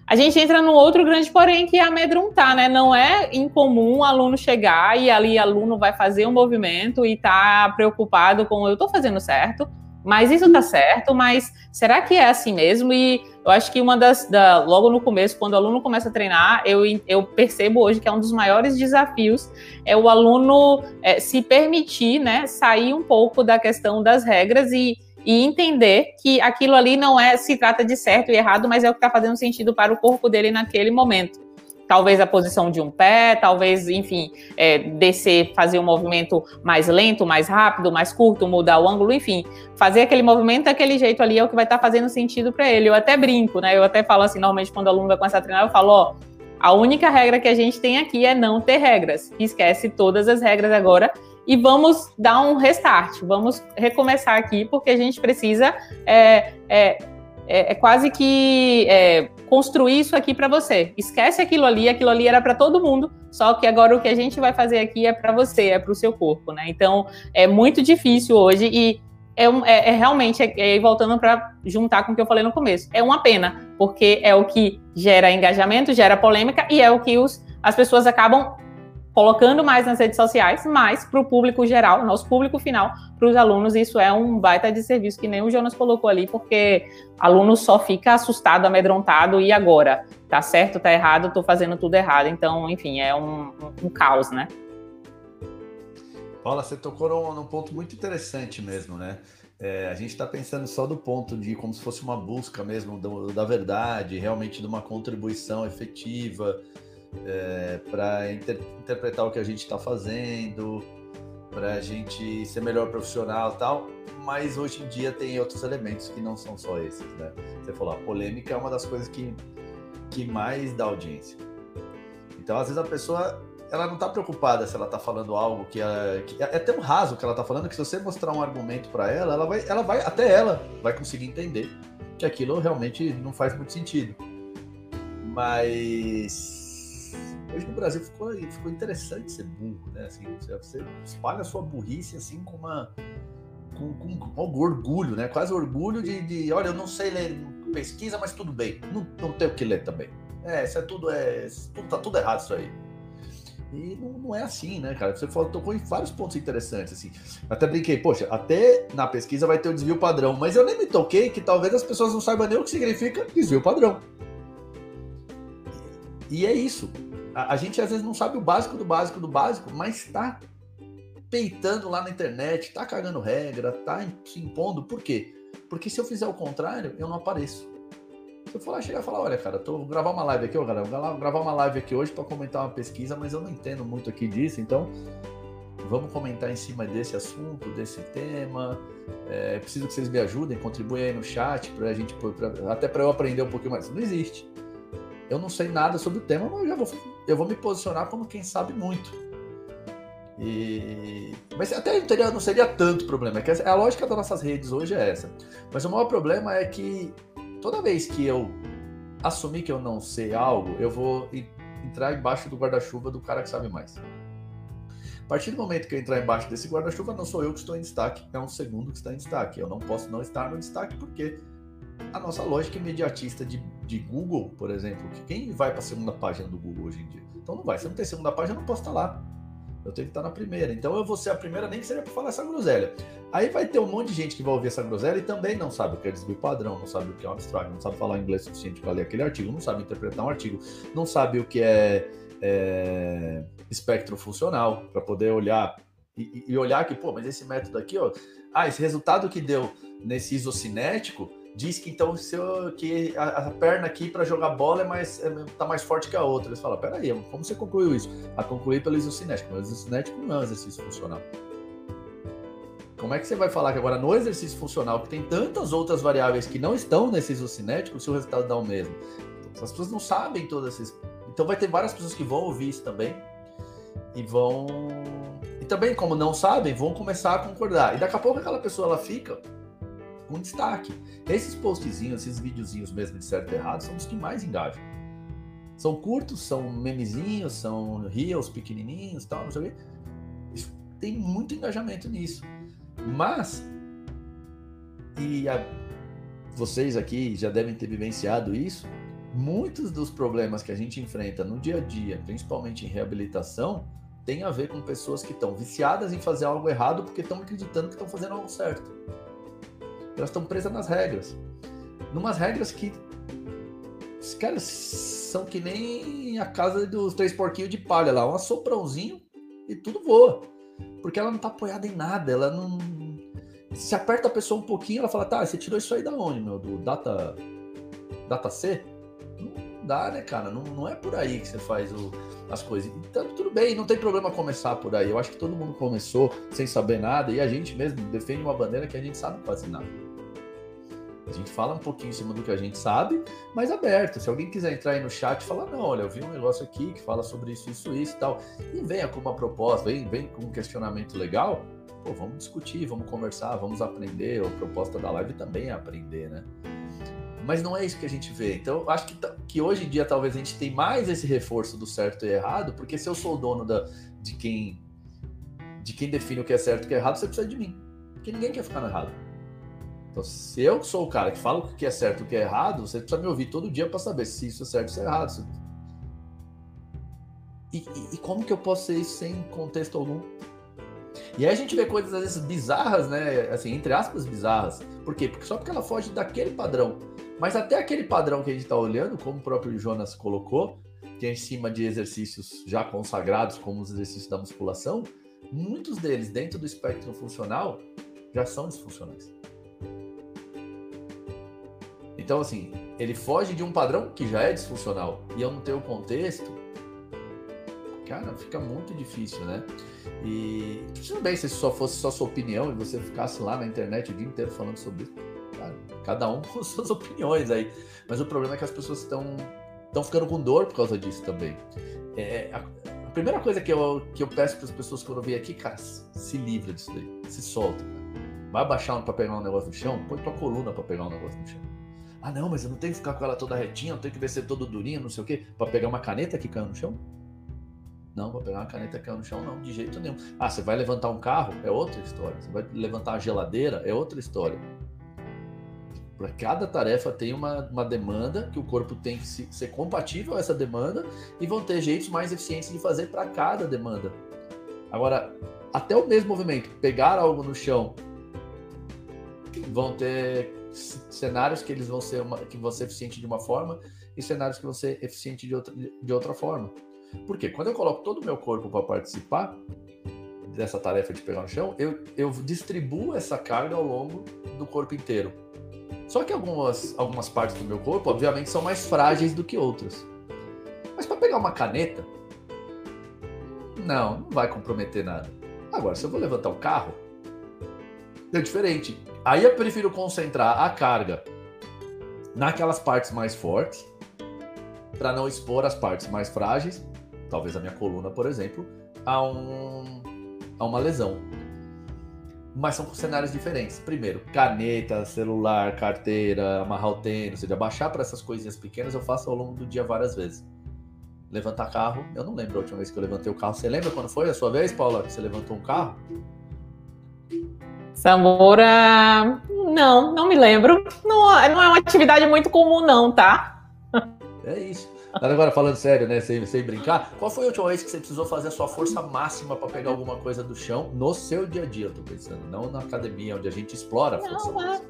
Speaker 3: a gente entra num outro grande porém que é amedrontar, né? Não é incomum o aluno chegar e ali aluno vai fazer um movimento e tá preocupado com eu tô fazendo certo, mas isso tá certo, mas será que é assim mesmo? E eu acho que uma das, da, logo no começo, quando o aluno começa a treinar, eu, eu percebo hoje que é um dos maiores desafios é o aluno é, se permitir, né, sair um pouco da questão das regras e, e entender que aquilo ali não é, se trata de certo e errado, mas é o que está fazendo sentido para o corpo dele naquele momento talvez a posição de um pé, talvez, enfim, é, descer, fazer um movimento mais lento, mais rápido, mais curto, mudar o ângulo, enfim, fazer aquele movimento daquele jeito ali é o que vai estar tá fazendo sentido para ele. Eu até brinco, né? Eu até falo assim, normalmente quando o aluno vai começar a treinar, eu falo, ó, a única regra que a gente tem aqui é não ter regras. Esquece todas as regras agora e vamos dar um restart, vamos recomeçar aqui, porque a gente precisa é, é, é, é quase que é, construir isso aqui para você. Esquece aquilo ali, aquilo ali era para todo mundo, só que agora o que a gente vai fazer aqui é para você, é para o seu corpo, né? Então é muito difícil hoje e é, é, é realmente, é, é voltando para juntar com o que eu falei no começo, é uma pena, porque é o que gera engajamento, gera polêmica e é o que os, as pessoas acabam colocando mais nas redes sociais, mas para o público geral, nosso público final, para os alunos, isso é um baita de serviço que nem o Jonas colocou ali, porque aluno só fica assustado, amedrontado, e agora? Tá certo, tá errado, tô fazendo tudo errado. Então, enfim, é um, um, um caos, né?
Speaker 1: Paula, você tocou num, num ponto muito interessante mesmo, né? É, a gente está pensando só do ponto de como se fosse uma busca mesmo do, da verdade, realmente de uma contribuição efetiva, é, para inter, interpretar o que a gente está fazendo. para a gente ser melhor profissional tal, mas hoje em dia tem outros elementos que não são só esses, né? Você falou, a polêmica é uma das coisas que, que mais dá audiência. Então, às vezes a pessoa ela não está preocupada se ela está falando algo que, é, que é, é tão raso que ela está falando que se você mostrar um argumento para ela, ela vai, ela vai até ela vai conseguir entender que aquilo realmente não faz muito sentido. Mas hoje no Brasil ficou, ficou interessante ser burro, né? Assim, você espalha a sua burrice assim com uma com, com, com orgulho, né? Quase orgulho de, de, olha, eu não sei ler pesquisa, mas tudo bem, não, não tenho o que ler também. É, isso é tudo é, tudo, tá tudo errado isso aí. E não, não, é assim, né, cara? Você falou, tocou em vários pontos interessantes, assim. Até brinquei, poxa, até na pesquisa vai ter o desvio padrão, mas eu nem me toquei que talvez as pessoas não saibam nem o que significa desvio padrão. E é isso. A, a gente às vezes não sabe o básico do básico do básico, mas tá peitando lá na internet, tá cagando regra, tá se impondo. Por quê? Porque se eu fizer o contrário, eu não apareço. Se eu for chegar e falar, olha, cara, tô vou gravar uma live aqui, ó, galera, vou gravar uma live aqui hoje para comentar uma pesquisa, mas eu não entendo muito aqui disso, então vamos comentar em cima desse assunto, desse tema. É, preciso que vocês me ajudem, contribuem aí no chat para a gente, pra, até para eu aprender um pouquinho mais. Não existe. Eu não sei nada sobre o tema, mas eu já vou, eu vou me posicionar como quem sabe muito. E... Mas até não, teria, não seria tanto problema. É a lógica das nossas redes hoje é essa. Mas o maior problema é que toda vez que eu assumir que eu não sei algo, eu vou entrar embaixo do guarda-chuva do cara que sabe mais. A partir do momento que eu entrar embaixo desse guarda-chuva, não sou eu que estou em destaque, é um segundo que está em destaque. Eu não posso não estar no destaque porque a nossa lógica imediatista de, de Google, por exemplo, que quem vai para a segunda página do Google hoje em dia? Então não vai. Se não tem segunda página, eu não posso estar lá. Eu tenho que estar na primeira. Então eu vou ser a primeira, nem que seja para falar essa groselha. Aí vai ter um monte de gente que vai ouvir essa groselha e também não sabe o que é desvio padrão, não sabe o que é um abstract, não sabe falar inglês suficiente para ler aquele artigo, não sabe interpretar um artigo, não sabe o que é, é espectro funcional, para poder olhar e, e, olhar que, pô, mas esse método aqui, ó, ah, esse resultado que deu nesse isocinético diz que então seu, que a, a perna aqui para jogar bola é mais é, tá mais forte que a outra. Eles falam, peraí, como você concluiu isso? A concluir pelo isocinético, mas o isocinético não é um exercício funcional. Como é que você vai falar que agora no exercício funcional, que tem tantas outras variáveis que não estão nesse isocinético, o seu resultado dá o mesmo? As pessoas não sabem todas essas. Então vai ter várias pessoas que vão ouvir isso também e vão. E também, como não sabem, vão começar a concordar. E daqui a pouco aquela pessoa ela fica com destaque. Esses postzinhos, esses videozinhos mesmo de certo e errado, são os que mais engajam. São curtos, são memezinhos, são reels pequenininhos, tal, não sei o quê. Tem muito engajamento nisso. Mas, e a, vocês aqui já devem ter vivenciado isso, muitos dos problemas que a gente enfrenta no dia a dia, principalmente em reabilitação, tem a ver com pessoas que estão viciadas em fazer algo errado porque estão acreditando que estão fazendo algo certo. Elas estão presas nas regras. Numas regras que, cara, são que nem a casa dos três porquinhos de palha lá, um assoprãozinho e tudo voa. Porque ela não está apoiada em nada, ela não. Se aperta a pessoa um pouquinho, ela fala, tá, você tirou isso aí da onde, meu? Do data. Data C? Não dá, né, cara? Não, não é por aí que você faz o, as coisas. Então, tudo bem, não tem problema começar por aí. Eu acho que todo mundo começou sem saber nada e a gente mesmo defende uma bandeira que a gente sabe fazer nada. A gente fala um pouquinho em cima do que a gente sabe, mas aberto. Se alguém quiser entrar aí no chat e falar, não, olha, eu vi um negócio aqui que fala sobre isso, isso, isso e tal, e venha com uma proposta, vem, vem com um questionamento legal, pô, vamos discutir, vamos conversar, vamos aprender. A proposta da live também é aprender, né? Mas não é isso que a gente vê. Então, acho que, que hoje em dia talvez a gente tem mais esse reforço do certo e errado, porque se eu sou o dono da, de quem de quem define o que é certo e o que é errado, você precisa de mim. Porque ninguém quer ficar no errado. Então, se eu sou o cara que fala o que é certo e o que é errado, você precisa me ouvir todo dia para saber se isso é certo ou se é errado. E, e, e, como que eu posso ser isso sem contexto algum? E aí a gente vê coisas às vezes bizarras, né? Assim, entre aspas, bizarras. Por quê? Porque só porque ela foge daquele padrão. Mas até aquele padrão que a gente está olhando, como o próprio Jonas colocou, que é em cima de exercícios já consagrados, como os exercícios da musculação, muitos deles, dentro do espectro funcional, já são disfuncionais. Então, assim, ele foge de um padrão que já é disfuncional. E eu não tenho o contexto. cara, fica muito difícil, né? E tudo bem se só fosse só sua opinião e você ficasse lá na internet o dia inteiro falando sobre isso. Cara, cada um (laughs) com suas opiniões aí. Mas o problema é que as pessoas estão estão ficando com dor por causa disso também. É, a, a, primeira coisa que eu, que eu peço para as pessoas quando eu venho aqui, cara, se livra disso daí, se solta. Cara. Vai baixar para pegar um negócio no chão, põe tua coluna para pegar um negócio no chão. Ah, não, mas eu não tenho que ficar com ela toda retinha, eu tenho que descer todo durinho, não sei o quê, para pegar uma caneta que caiu no chão? Não, para pegar uma caneta que caiu no chão, não, de jeito nenhum. Ah, você vai levantar um carro? É outra história. Você vai levantar uma geladeira? É outra história. Para cada tarefa tem uma, uma demanda que o corpo tem que se, ser compatível a essa demanda e vão ter jeitos mais eficientes de fazer para cada demanda. Agora, até o mesmo movimento, pegar algo no chão, vão ter cenários que eles vão ser uma, que vão ser eficientes de uma forma e cenários que vão ser eficientes de outra, de outra forma. Porque quando eu coloco todo o meu corpo para participar dessa tarefa de pegar no chão, eu, eu distribuo essa carga ao longo do corpo inteiro. Só que algumas, algumas partes do meu corpo, obviamente, são mais frágeis do que outras. Mas para pegar uma caneta, não, não vai comprometer nada. Agora, se eu vou levantar o carro, é diferente. Aí eu prefiro concentrar a carga naquelas partes mais fortes, para não expor as partes mais frágeis, talvez a minha coluna, por exemplo, a, um, a uma lesão. Mas são cenários diferentes. Primeiro, caneta, celular, carteira, amarrar o tênis, ou seja, baixar para essas coisinhas pequenas eu faço ao longo do dia várias vezes. Levantar carro, eu não lembro a última vez que eu levantei o carro. Você lembra quando foi a sua vez, Paula, que você levantou um carro?
Speaker 3: Samora, não, não me lembro. Não, não é uma atividade muito comum, não, tá?
Speaker 1: É isso. Agora, falando sério, né? Sem, sem brincar, qual foi a última vez que você precisou fazer a sua força máxima para pegar alguma coisa do chão no seu dia a dia? Eu tô pensando, não na academia, onde a gente explora a força não, é.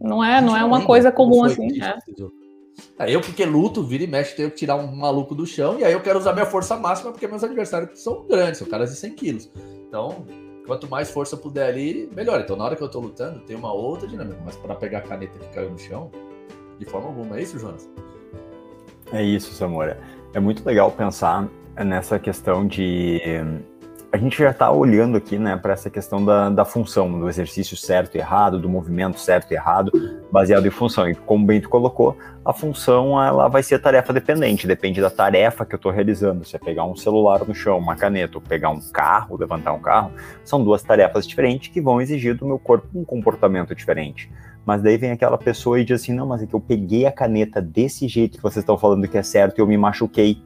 Speaker 3: Não é, não é uma coisa comum assim. É.
Speaker 1: é. Eu, porque luto, vira e mexe, tenho que tirar um maluco do chão, e aí eu quero usar minha força máxima, porque meus adversários são grandes, são caras de 100 quilos. Então, quanto mais força puder ali, melhor. Então, na hora que eu tô lutando, tem uma outra dinâmica. Mas para pegar a caneta que caiu no chão, de forma alguma. É isso, Jonas?
Speaker 2: É isso, Samora. É muito legal pensar nessa questão de. A gente já está olhando aqui né, para essa questão da, da função, do exercício certo e errado, do movimento certo e errado, baseado em função. E como o Bento colocou, a função ela vai ser tarefa dependente, depende da tarefa que eu estou realizando. Se é pegar um celular no chão, uma caneta, ou pegar um carro, levantar um carro, são duas tarefas diferentes que vão exigir do meu corpo um comportamento diferente. Mas daí vem aquela pessoa e diz assim: não, mas é que eu peguei a caneta desse jeito que vocês estão falando que é certo e eu me machuquei.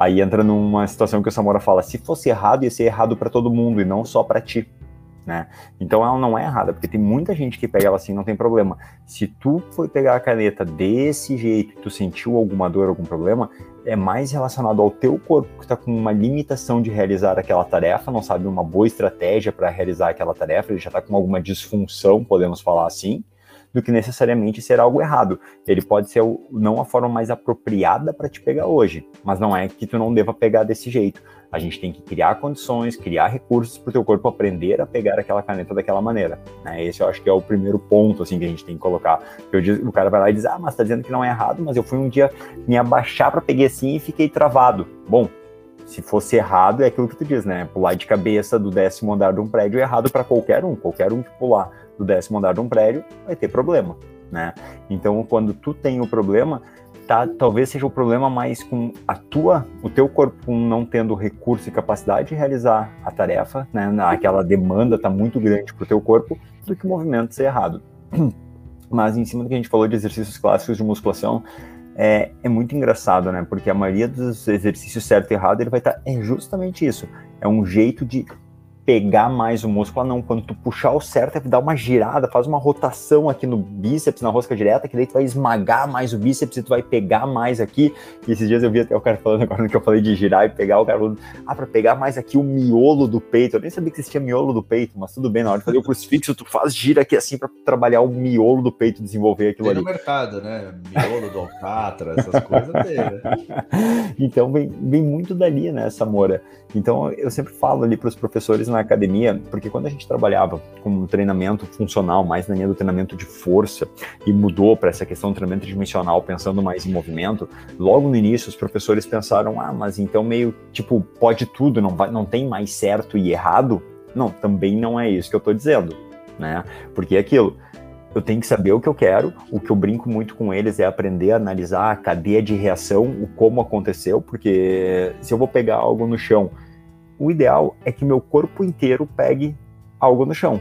Speaker 2: Aí entra numa situação que o Samora fala: se fosse errado, ia ser errado para todo mundo e não só para ti. Né? Então ela não é errada, porque tem muita gente que pega ela assim, não tem problema. Se tu foi pegar a caneta desse jeito tu sentiu alguma dor, algum problema, é mais relacionado ao teu corpo que está com uma limitação de realizar aquela tarefa, não sabe uma boa estratégia para realizar aquela tarefa, ele já está com alguma disfunção, podemos falar assim, do que necessariamente ser algo errado. Ele pode ser não a forma mais apropriada para te pegar hoje, mas não é que tu não deva pegar desse jeito. A gente tem que criar condições, criar recursos para o teu corpo aprender a pegar aquela caneta daquela maneira. Né? Esse eu acho que é o primeiro ponto assim que a gente tem que colocar. Eu, o cara vai lá e diz: Ah, mas está dizendo que não é errado, mas eu fui um dia me abaixar para pegar assim e fiquei travado. Bom, se fosse errado, é aquilo que tu diz, né? Pular de cabeça do décimo andar de um prédio é errado para qualquer um. Qualquer um que pular do décimo andar de um prédio vai ter problema, né? Então, quando tu tem o problema, tá, talvez seja o problema mais com a tua, o teu corpo não tendo recurso e capacidade de realizar a tarefa, né? Aquela demanda tá muito grande pro teu corpo, do que o movimento ser errado. (clears throat) Mas em cima do que a gente falou de exercícios clássicos de musculação, é, é muito engraçado, né? Porque a maioria dos exercícios certo e errado, ele vai estar. Tá, é justamente isso. É um jeito de pegar mais o músculo, ah, não, quando tu puxar o certo é dar uma girada, faz uma rotação aqui no bíceps, na rosca direta, que daí tu vai esmagar mais o bíceps e tu vai pegar mais aqui. E esses dias eu vi até o cara falando agora que eu falei de girar e pegar, o cara falando, ah, pra pegar mais aqui o miolo do peito. Eu nem sabia que existia miolo do peito, mas tudo bem, na hora de fazer o crucifixo, tu faz gira aqui assim para trabalhar o miolo do peito, desenvolver aquilo
Speaker 1: tem
Speaker 2: ali.
Speaker 1: no mercado, né? Miolo do alcatra, essas coisas tem, né? (laughs)
Speaker 2: então vem, vem muito dali, né, Samora? Então eu sempre falo ali para os professores na academia, porque quando a gente trabalhava com um treinamento funcional, mais na linha do treinamento de força, e mudou para essa questão do treinamento dimensional, pensando mais em movimento, logo no início os professores pensaram, ah, mas então meio, tipo, pode tudo, não, vai, não tem mais certo e errado? Não, também não é isso que eu estou dizendo, né? Porque é aquilo, eu tenho que saber o que eu quero. O que eu brinco muito com eles é aprender a analisar a cadeia de reação, o como aconteceu, porque se eu vou pegar algo no chão, o ideal é que meu corpo inteiro pegue algo no chão.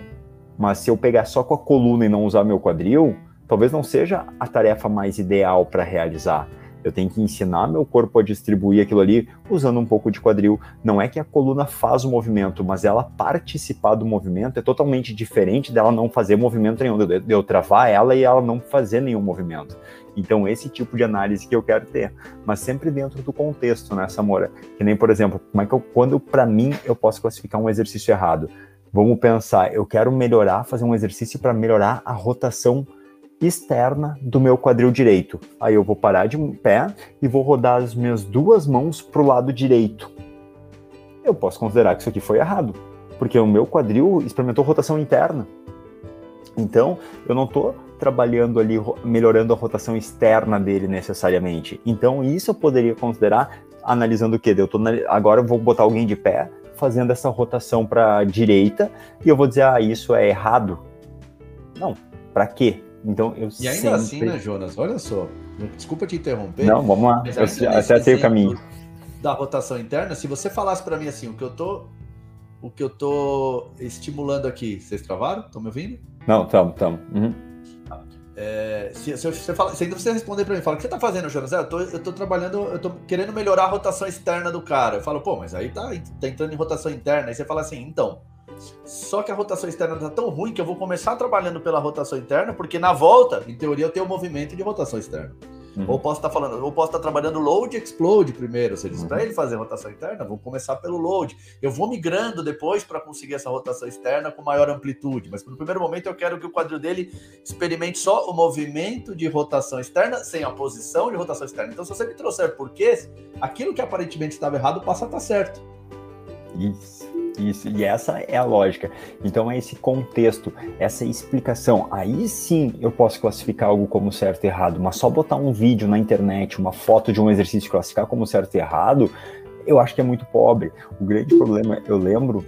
Speaker 2: Mas se eu pegar só com a coluna e não usar meu quadril, talvez não seja a tarefa mais ideal para realizar. Eu tenho que ensinar meu corpo a distribuir aquilo ali usando um pouco de quadril. Não é que a coluna faz o movimento, mas ela participar do movimento é totalmente diferente dela não fazer movimento nenhum, de eu travar ela e ela não fazer nenhum movimento. Então, esse tipo de análise que eu quero ter, mas sempre dentro do contexto, né, Samora? Que nem, por exemplo, como é que eu, quando para mim eu posso classificar um exercício errado? Vamos pensar, eu quero melhorar, fazer um exercício para melhorar a rotação externa do meu quadril direito. Aí eu vou parar de pé e vou rodar as minhas duas mãos para o lado direito. Eu posso considerar que isso aqui foi errado, porque o meu quadril experimentou rotação interna. Então, eu não estou trabalhando ali, melhorando a rotação externa dele necessariamente. Então, isso eu poderia considerar analisando o quê? Eu tô, agora eu vou botar alguém de pé, fazendo essa rotação para a direita, e eu vou dizer, ah, isso é errado. Não, para quê? Então eu
Speaker 1: E ainda assim, sempre... assim, né, Jonas? Olha só. Desculpa te interromper.
Speaker 2: Não, vamos lá. Eu acertei o caminho.
Speaker 1: Da rotação interna, se você falasse para mim assim, o que eu tô o que eu tô estimulando aqui, vocês travaram? Estão me ouvindo?
Speaker 2: Não, estamos, estamos. Uhum.
Speaker 1: É, se, se, você fala, se você responder para mim, fala, o que você tá fazendo, Jonas? É, eu, tô, eu tô trabalhando, eu tô querendo melhorar a rotação externa do cara. Eu falo, pô, mas aí tá, tá entrando em rotação interna. Aí você fala assim, então, só que a rotação externa tá tão ruim que eu vou começar trabalhando pela rotação interna, porque na volta, em teoria, eu tenho um movimento de rotação externa. Uhum. Ou posso estar tá falando, ou posso estar tá trabalhando load explode primeiro. Você diz, uhum. para ele fazer rotação interna, vou começar pelo load. Eu vou migrando depois para conseguir essa rotação externa com maior amplitude. Mas no primeiro momento eu quero que o quadril dele experimente só o movimento de rotação externa sem a posição de rotação externa. Então, se você me trouxer porquês, aquilo que aparentemente estava errado passa a estar tá certo.
Speaker 2: Isso. Isso, e essa é a lógica. Então é esse contexto, essa explicação. Aí sim eu posso classificar algo como certo e errado, mas só botar um vídeo na internet, uma foto de um exercício classificar como certo e errado, eu acho que é muito pobre. O grande problema, eu lembro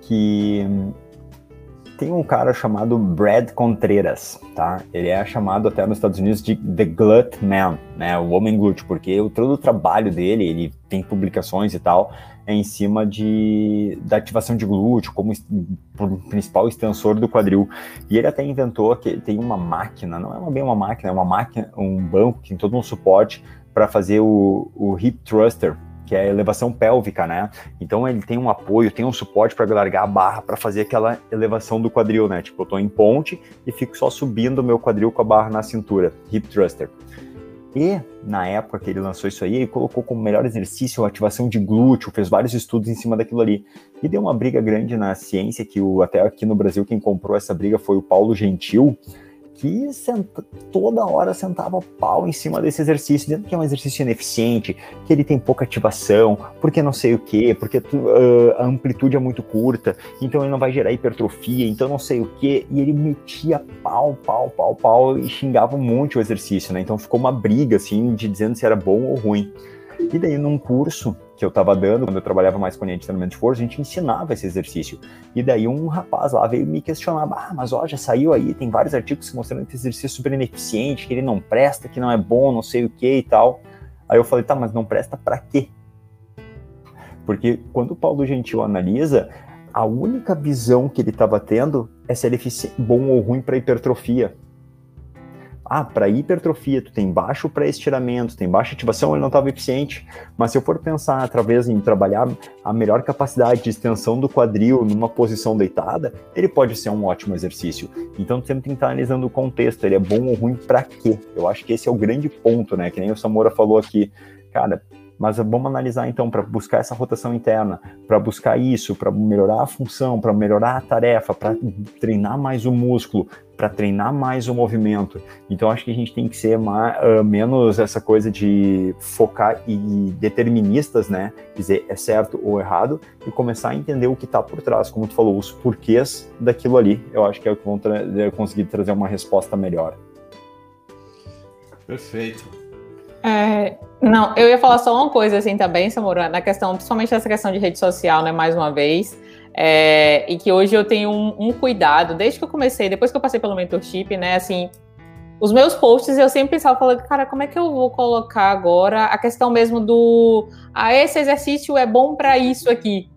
Speaker 2: que tem um cara chamado Brad Contreras, tá? Ele é chamado até nos Estados Unidos de The Glut Man, né? O homem glúteo, porque todo o trabalho dele, ele tem publicações e tal, em cima de, da ativação de glúteo como principal extensor do quadril. E ele até inventou que tem uma máquina, não é bem uma máquina, é uma máquina, um banco que tem todo um suporte para fazer o, o hip thruster, que é a elevação pélvica, né? Então ele tem um apoio, tem um suporte para largar a barra para fazer aquela elevação do quadril, né? Tipo, eu tô em ponte e fico só subindo o meu quadril com a barra na cintura, hip thruster. E na época que ele lançou isso aí, ele colocou como melhor exercício a ativação de glúteo, fez vários estudos em cima daquilo ali. E deu uma briga grande na ciência, que o, até aqui no Brasil quem comprou essa briga foi o Paulo Gentil, que senta, toda hora sentava pau em cima desse exercício, dizendo que é um exercício ineficiente, que ele tem pouca ativação, porque não sei o que, porque uh, a amplitude é muito curta, então ele não vai gerar hipertrofia, então não sei o que, e ele metia pau, pau, pau, pau e xingava um monte o exercício, né? Então ficou uma briga assim de dizendo se era bom ou ruim. E daí num curso que eu estava dando, quando eu trabalhava mais com de treinamento de força, a gente ensinava esse exercício. E daí um rapaz lá veio me questionar, ah, mas ó, já saiu aí, tem vários artigos mostrando esse exercício super ineficiente, que ele não presta, que não é bom, não sei o que e tal. Aí eu falei, tá, mas não presta para quê? Porque quando o Paulo Gentil analisa, a única visão que ele estava tendo é se ele é bom ou ruim para hipertrofia. Ah, para hipertrofia, tu tem baixo pré-estiramento, tem baixa ativação, ele não estava eficiente. Mas se eu for pensar através em trabalhar a melhor capacidade de extensão do quadril numa posição deitada, ele pode ser um ótimo exercício. Então sempre tem que estar analisando o contexto, ele é bom ou ruim para quê? Eu acho que esse é o grande ponto, né? Que nem o Samora falou aqui. Cara, mas vamos analisar então para buscar essa rotação interna, para buscar isso, para melhorar a função, para melhorar a tarefa, para treinar mais o músculo, para treinar mais o movimento. Então acho que a gente tem que ser mais, uh, menos essa coisa de focar e deterministas, né? Dizer é certo ou errado e começar a entender o que está por trás, como tu falou, os porquês daquilo ali. Eu acho que é o que vão tra conseguir trazer uma resposta melhor.
Speaker 1: Perfeito.
Speaker 3: É, não, eu ia falar só uma coisa assim também, Samura, na questão, principalmente nessa questão de rede social, né? Mais uma vez. É, e que hoje eu tenho um, um, cuidado, desde que eu comecei, depois que eu passei pelo mentorship, né, assim, os meus posts eu sempre pensava, falando, cara, como é que eu vou colocar agora a questão mesmo do, ah, esse exercício é bom para isso aqui.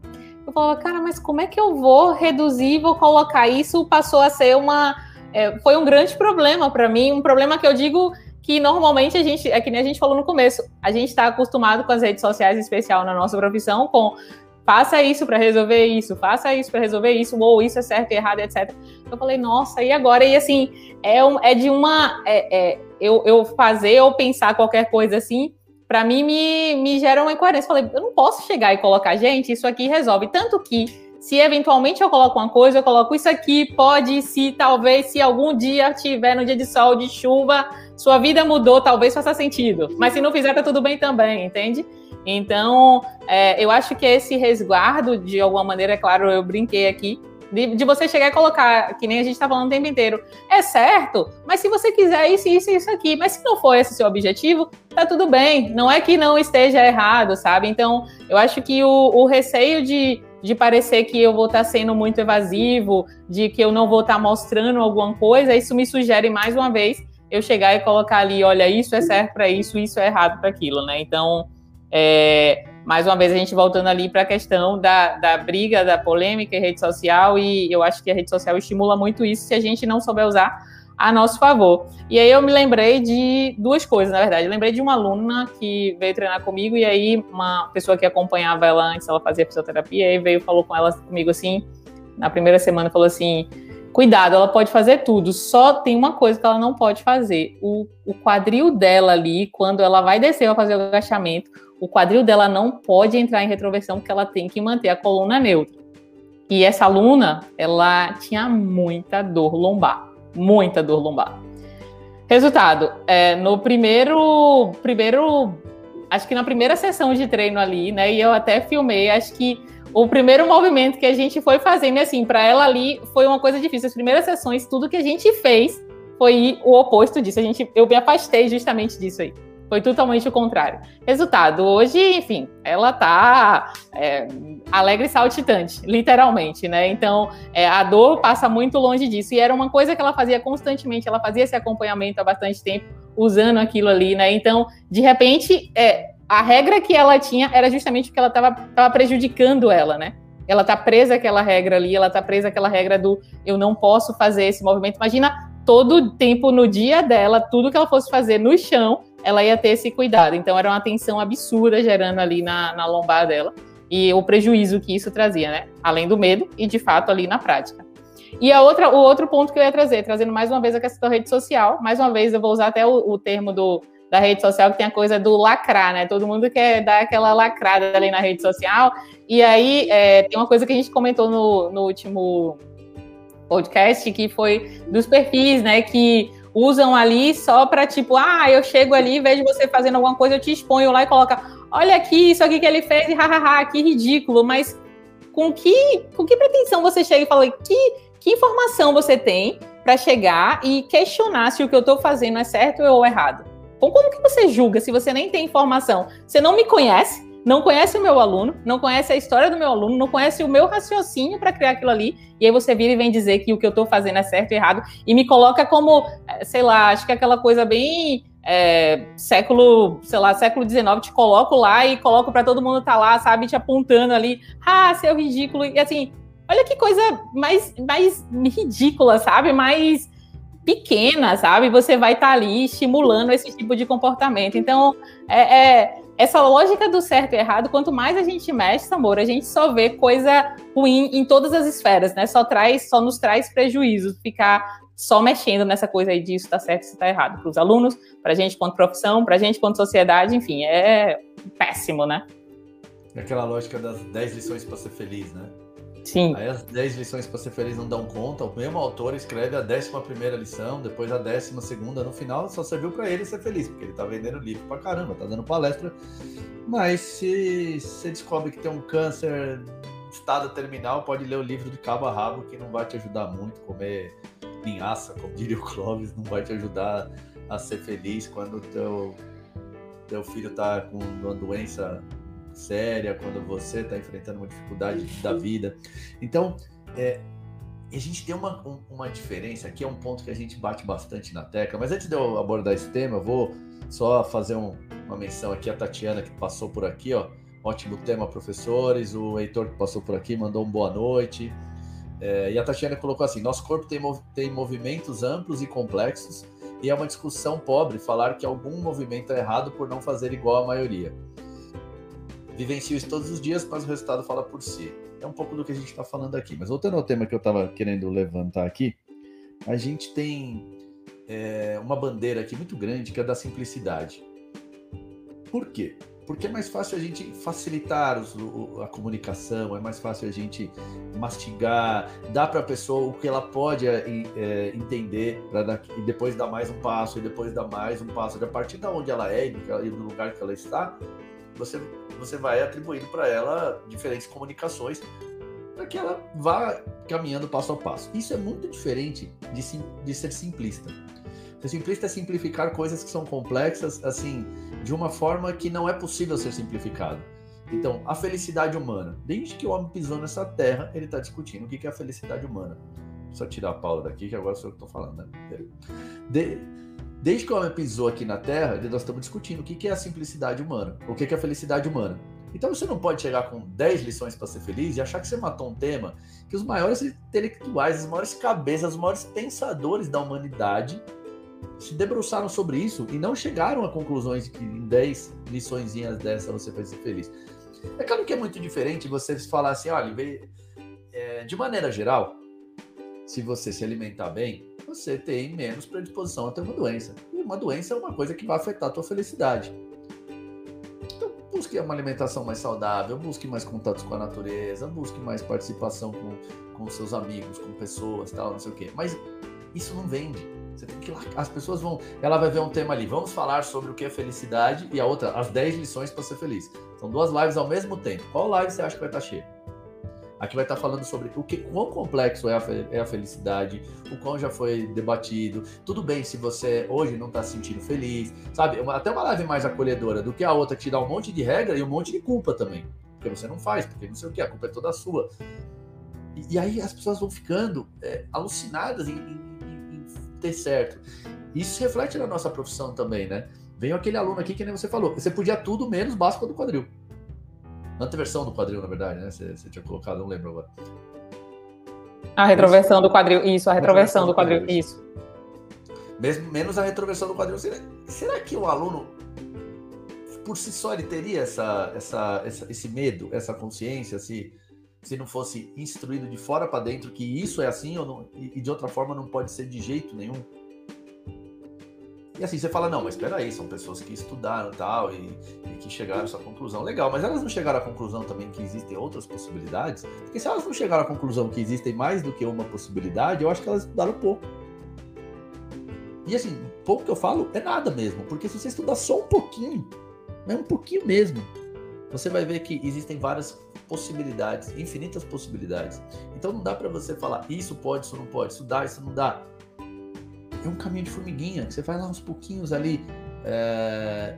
Speaker 3: Eu falava, cara, mas como é que eu vou reduzir, vou colocar isso? Passou a ser uma, é, foi um grande problema para mim, um problema que eu digo que normalmente a gente, é que nem a gente falou no começo, a gente está acostumado com as redes sociais, em especial na nossa profissão, com faça isso para resolver isso, faça isso para resolver isso, ou isso é certo e errado, etc. Eu falei, nossa, e agora? E assim, é, um, é de uma. É, é, eu, eu fazer ou pensar qualquer coisa assim, para mim me, me gera uma incoerência. Falei, eu não posso chegar e colocar, gente, isso aqui resolve. Tanto que, se eventualmente eu coloco uma coisa, eu coloco isso aqui, pode, se talvez, se algum dia tiver no dia de sol, de chuva, sua vida mudou, talvez faça sentido. Mas se não fizer, tá tudo bem também, entende? Então, é, eu acho que esse resguardo, de alguma maneira, é claro, eu brinquei aqui, de, de, você chegar e colocar, que nem a gente está falando o tempo inteiro, é certo, mas se você quiser isso, isso isso aqui, mas se não for esse seu objetivo, tá tudo bem, não é que não esteja errado, sabe? Então, eu acho que o, o receio de, de parecer que eu vou estar tá sendo muito evasivo, de que eu não vou estar tá mostrando alguma coisa, isso me sugere mais uma vez eu chegar e colocar ali, olha, isso é certo para isso, isso é errado para aquilo, né? Então, é, mais uma vez, a gente voltando ali para a questão da, da briga, da polêmica em rede social, e eu acho que a rede social estimula muito isso se a gente não souber usar a nosso favor. E aí eu me lembrei de duas coisas, na verdade. Eu lembrei de uma aluna que veio treinar comigo, e aí uma pessoa que acompanhava ela antes, ela fazia fisioterapia, e veio falou com ela comigo assim, na primeira semana, falou assim: cuidado, ela pode fazer tudo, só tem uma coisa que ela não pode fazer. O, o quadril dela ali, quando ela vai descer para fazer o agachamento, o quadril dela não pode entrar em retroversão porque ela tem que manter a coluna neutra. E essa aluna, ela tinha muita dor lombar, muita dor lombar. Resultado, é, no primeiro, primeiro, acho que na primeira sessão de treino ali, né, e eu até filmei, acho que o primeiro movimento que a gente foi fazendo, assim, para ela ali foi uma coisa difícil. As primeiras sessões, tudo que a gente fez foi o oposto disso. A gente, eu me afastei justamente disso aí. Foi totalmente o contrário. Resultado, hoje, enfim, ela tá é, alegre e saltitante, literalmente, né? Então, é, a dor passa muito longe disso. E era uma coisa que ela fazia constantemente, ela fazia esse acompanhamento há bastante tempo, usando aquilo ali, né? Então, de repente, é, a regra que ela tinha era justamente porque ela estava prejudicando ela, né? Ela tá presa àquela regra ali, ela tá presa àquela regra do eu não posso fazer esse movimento. Imagina todo tempo no dia dela, tudo que ela fosse fazer no chão, ela ia ter esse cuidado. Então era uma tensão absurda gerando ali na, na lombar dela e o prejuízo que isso trazia, né? Além do medo e de fato ali na prática. E a outra, o outro ponto que eu ia trazer, trazendo mais uma vez a questão da rede social, mais uma vez eu vou usar até o, o termo do, da rede social que tem a coisa do lacrar, né? Todo mundo quer dar aquela lacrada ali na rede social. E aí é, tem uma coisa que a gente comentou no, no último podcast que foi dos perfis, né? Que usam ali só para tipo, ah, eu chego ali, vejo você fazendo alguma coisa, eu te exponho lá e coloca, olha aqui, isso aqui que ele fez, e hahaha, que ridículo, mas com que, com que pretensão você chega e fala, que, que informação você tem para chegar e questionar se o que eu estou fazendo é certo ou errado? Então, como que você julga se você nem tem informação? Você não me conhece, não conhece o meu aluno, não conhece a história do meu aluno, não conhece o meu raciocínio para criar aquilo ali, e aí você vira e vem dizer que o que eu estou fazendo é certo e errado, e me coloca como, eh, sei lá, acho que é aquela coisa bem é, século, sei lá, século XIX, te coloco lá e coloco para todo mundo estar tá lá, sabe, te apontando ali, ah, seu ridículo, e assim, olha que coisa mais, mais ridícula, sabe, mais pequena, sabe, você vai estar tá ali estimulando esse tipo de comportamento, então, é, é essa lógica do certo e errado, quanto mais a gente mexe, amor, a gente só vê coisa ruim em todas as esferas, né? Só traz, só nos traz prejuízo ficar só mexendo nessa coisa aí disso tá certo, isso tá errado, para os alunos, para a gente quanto profissão, para a gente quanto sociedade, enfim, é péssimo, né?
Speaker 1: É aquela lógica das 10 lições para ser feliz, né?
Speaker 3: Sim.
Speaker 1: Aí as 10 lições para ser feliz não dão conta. O mesmo autor escreve a 11 lição, depois a 12, no final só serviu para ele ser feliz, porque ele tá vendendo livro pra caramba, tá dando palestra. Mas se você descobre que tem um câncer estado terminal, pode ler o livro de cabo a rabo, que não vai te ajudar muito. Comer linhaça, como diria o Clóvis, não vai te ajudar a ser feliz quando teu, teu filho tá com uma doença séria, quando você está enfrentando uma dificuldade da vida. Então, é, a gente tem uma, uma diferença, aqui é um ponto que a gente bate bastante na tecla, mas antes de eu abordar esse tema, eu vou só fazer um, uma menção aqui, a Tatiana que passou por aqui, ó, ótimo tema, professores, o Heitor que passou por aqui mandou um boa noite, é, e a Tatiana colocou assim, nosso corpo tem, tem movimentos amplos e complexos, e é uma discussão pobre falar que algum movimento é errado por não fazer igual à maioria vivencio isso todos os dias, mas o resultado fala por si. É um pouco do que a gente está falando aqui. Mas voltando ao tema que eu estava querendo levantar aqui, a gente tem é, uma bandeira aqui muito grande que é da simplicidade. Por quê? Porque é mais fácil a gente facilitar os, o, a comunicação, é mais fácil a gente mastigar, dar para a pessoa o que ela pode é, é entender, dar, e depois dar mais um passo, e depois dar mais um passo. A partir de onde ela é e do lugar que ela está, você, você vai atribuindo para ela diferentes comunicações para que ela vá caminhando passo a passo. Isso é muito diferente de, sim, de ser simplista. Ser simplista é simplificar coisas que são complexas, assim, de uma forma que não é possível ser simplificado. Então, a felicidade humana. Desde que o homem pisou nessa terra, ele está discutindo o que é a felicidade humana. Só tirar a Paula daqui, que agora sou eu que estou falando, né? De, Desde que o homem pisou aqui na Terra, nós estamos discutindo o que é a simplicidade humana, o que é a felicidade humana. Então você não pode chegar com 10 lições para ser feliz e achar que você matou um tema que os maiores intelectuais, as maiores cabeças, os maiores pensadores da humanidade se debruçaram sobre isso e não chegaram a conclusões que em 10 liçõezinhas dessa você vai ser feliz. É claro que é muito diferente você falar assim, olha, é, de maneira geral, se você se alimentar bem, você tem menos predisposição a ter uma doença. E uma doença é uma coisa que vai afetar a tua felicidade. Então, busque uma alimentação mais saudável, busque mais contatos com a natureza, busque mais participação com, com seus amigos, com pessoas, tal, não sei o quê. Mas isso não vende. Você tem que. As pessoas vão. Ela vai ver um tema ali. Vamos falar sobre o que é felicidade e a outra, as 10 lições para ser feliz. São duas lives ao mesmo tempo. Qual live você acha que vai estar cheia? Aqui vai estar falando sobre o que, quão complexo é a, é a felicidade, o quão já foi debatido. Tudo bem se você hoje não está se sentindo feliz, sabe? Até uma live mais acolhedora do que a outra que te dá um monte de regra e um monte de culpa também. Porque você não faz, porque não sei o que, a culpa é toda sua. E, e aí as pessoas vão ficando é, alucinadas em, em, em ter certo. Isso reflete na nossa profissão também, né? Veio aquele aluno aqui que nem você falou, você podia tudo menos básico do quadril. Anteversão do quadril, na verdade, né? Você, você tinha colocado, não lembro agora.
Speaker 3: A retroversão do quadril, isso, a retroversão, do quadril, quadril, isso.
Speaker 1: Mesmo, menos a retroversão do quadril. Será, será que o aluno, por si só, ele teria essa, essa, essa, esse medo, essa consciência, se, se não fosse instruído de fora para dentro que isso é assim ou não, e, e de outra forma não pode ser de jeito nenhum? E assim, você fala, não, mas espera aí, são pessoas que estudaram tal e, e que chegaram a essa conclusão. Legal, mas elas não chegaram à conclusão também que existem outras possibilidades? Porque se elas não chegaram à conclusão que existem mais do que uma possibilidade, eu acho que elas estudaram pouco. E assim, pouco que eu falo é nada mesmo, porque se você estudar só um pouquinho, é um pouquinho mesmo, você vai ver que existem várias possibilidades, infinitas possibilidades. Então não dá para você falar isso pode, isso não pode, isso dá, isso não dá é um caminho de formiguinha, que você vai lá uns pouquinhos ali. É...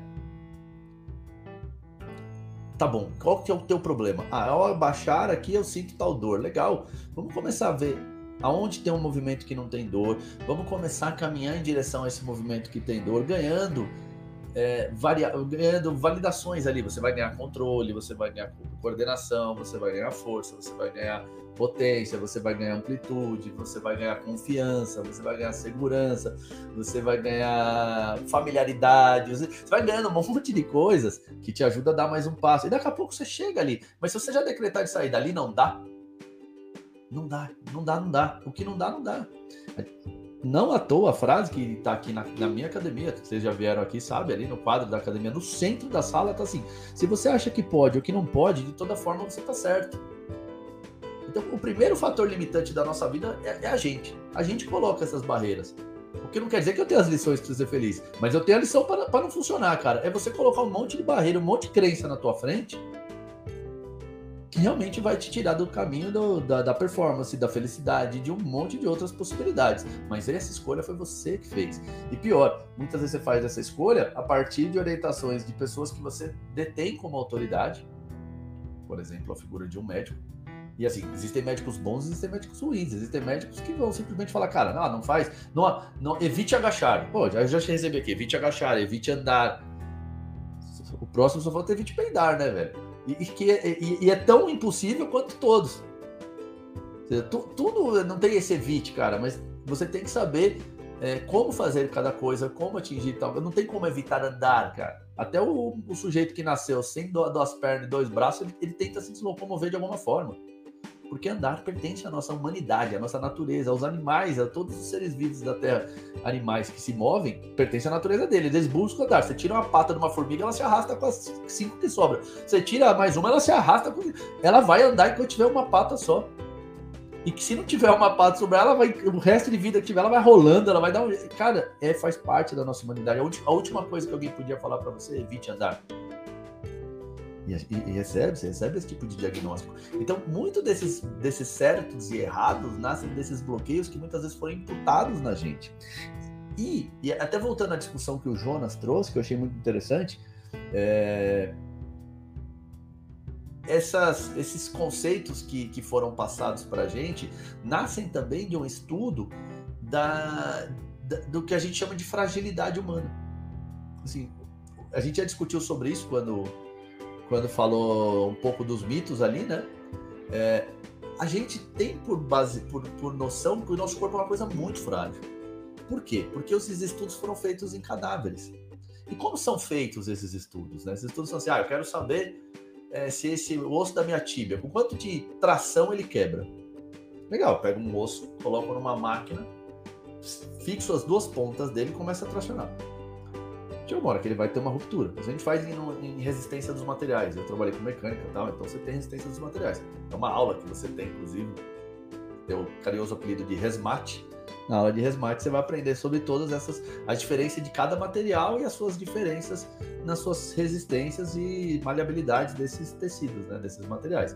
Speaker 1: Tá bom, qual que é o teu problema? Ah, ao baixar aqui eu sinto tal dor. Legal, vamos começar a ver aonde tem um movimento que não tem dor. Vamos começar a caminhar em direção a esse movimento que tem dor, ganhando é, varia... ganhando validações ali. Você vai ganhar controle, você vai ganhar coordenação, você vai ganhar força, você vai ganhar potência, você vai ganhar amplitude, você vai ganhar confiança, você vai ganhar segurança, você vai ganhar familiaridade, você vai ganhando um monte de coisas que te ajuda a dar mais um passo. E daqui a pouco você chega ali. Mas se você já decretar de sair dali, não dá. Não dá, não dá, não dá. O que não dá, não dá. não à toa a frase que está aqui na, na, minha academia, vocês já vieram aqui, sabe, ali no quadro da academia, no centro da sala, tá assim: se você acha que pode ou que não pode, de toda forma você tá certo. Então, o primeiro fator limitante da nossa vida é, é a gente. A gente coloca essas barreiras. O que não quer dizer que eu tenho as lições para ser feliz, mas eu tenho a lição para não funcionar, cara. É você colocar um monte de barreira, um monte de crença na tua frente que realmente vai te tirar do caminho do, da, da, performance, da felicidade, de um monte de outras possibilidades. Mas essa escolha foi você que fez. E pior, muitas vezes você faz essa escolha a partir de orientações de pessoas que você detém como autoridade, por exemplo, a figura de um médico. E assim, existem médicos bons existem médicos ruins. Existem médicos que vão simplesmente falar, cara, não, não faz, não, não evite agachar. Pô, já, já recebi aqui, evite agachar, evite andar. O próximo só falta evite peidar, né, velho? E, e que é, e, e, é tão impossível quanto todos. tudo não tem esse evite, cara, mas você tem que saber é, como fazer cada coisa, como atingir tal. Não tem como evitar andar, cara. Até o, o sujeito que nasceu sem duas pernas e dois braços, ele, ele tenta se locomover de alguma forma. Porque andar pertence à nossa humanidade, à nossa natureza, aos animais, a todos os seres vivos da Terra. Animais que se movem, pertence à natureza deles. Eles buscam andar. Você tira uma pata de uma formiga, ela se arrasta com as cinco que sobram. Você tira mais uma, ela se arrasta com. Ela vai andar enquanto tiver uma pata só. E que se não tiver uma pata sobre ela, vai, o resto de vida que tiver, ela vai rolando, ela vai dar um. Cara, é, faz parte da nossa humanidade. A última coisa que alguém podia falar para você é evite andar. E, e, recebe, você recebe esse tipo de diagnóstico. Então, muito desses, desses certos e errados nascem desses bloqueios que muitas vezes foram imputados na gente. E, e até voltando à discussão que o Jonas trouxe, que eu achei muito interessante, é, essas, esses conceitos que, que foram passados para a gente nascem também de um estudo da, da, do que a gente chama de fragilidade humana. Assim, a gente já discutiu sobre isso quando quando falou um pouco dos mitos ali, né? É, a gente tem por base, por, por noção que o nosso corpo é uma coisa muito frágil. Por quê? Porque esses estudos foram feitos em cadáveres. E como são feitos esses estudos? Né? Esses estudos são assim, ah, eu quero saber é, se esse osso da minha tíbia, com quanto de tração ele quebra. Legal, pega um osso, coloco numa máquina, fixo as duas pontas dele e começa a tracionar chega uma hora que ele vai ter uma ruptura. a gente faz em, em, resistência dos materiais. Eu trabalhei com mecânica e tal, então você tem resistência dos materiais. É uma aula que você tem, inclusive, tem o carinhoso apelido de resmate. Na aula de resmate você vai aprender sobre todas essas, a diferença de cada material e as suas diferenças nas suas resistências e maleabilidades desses tecidos, né, desses materiais.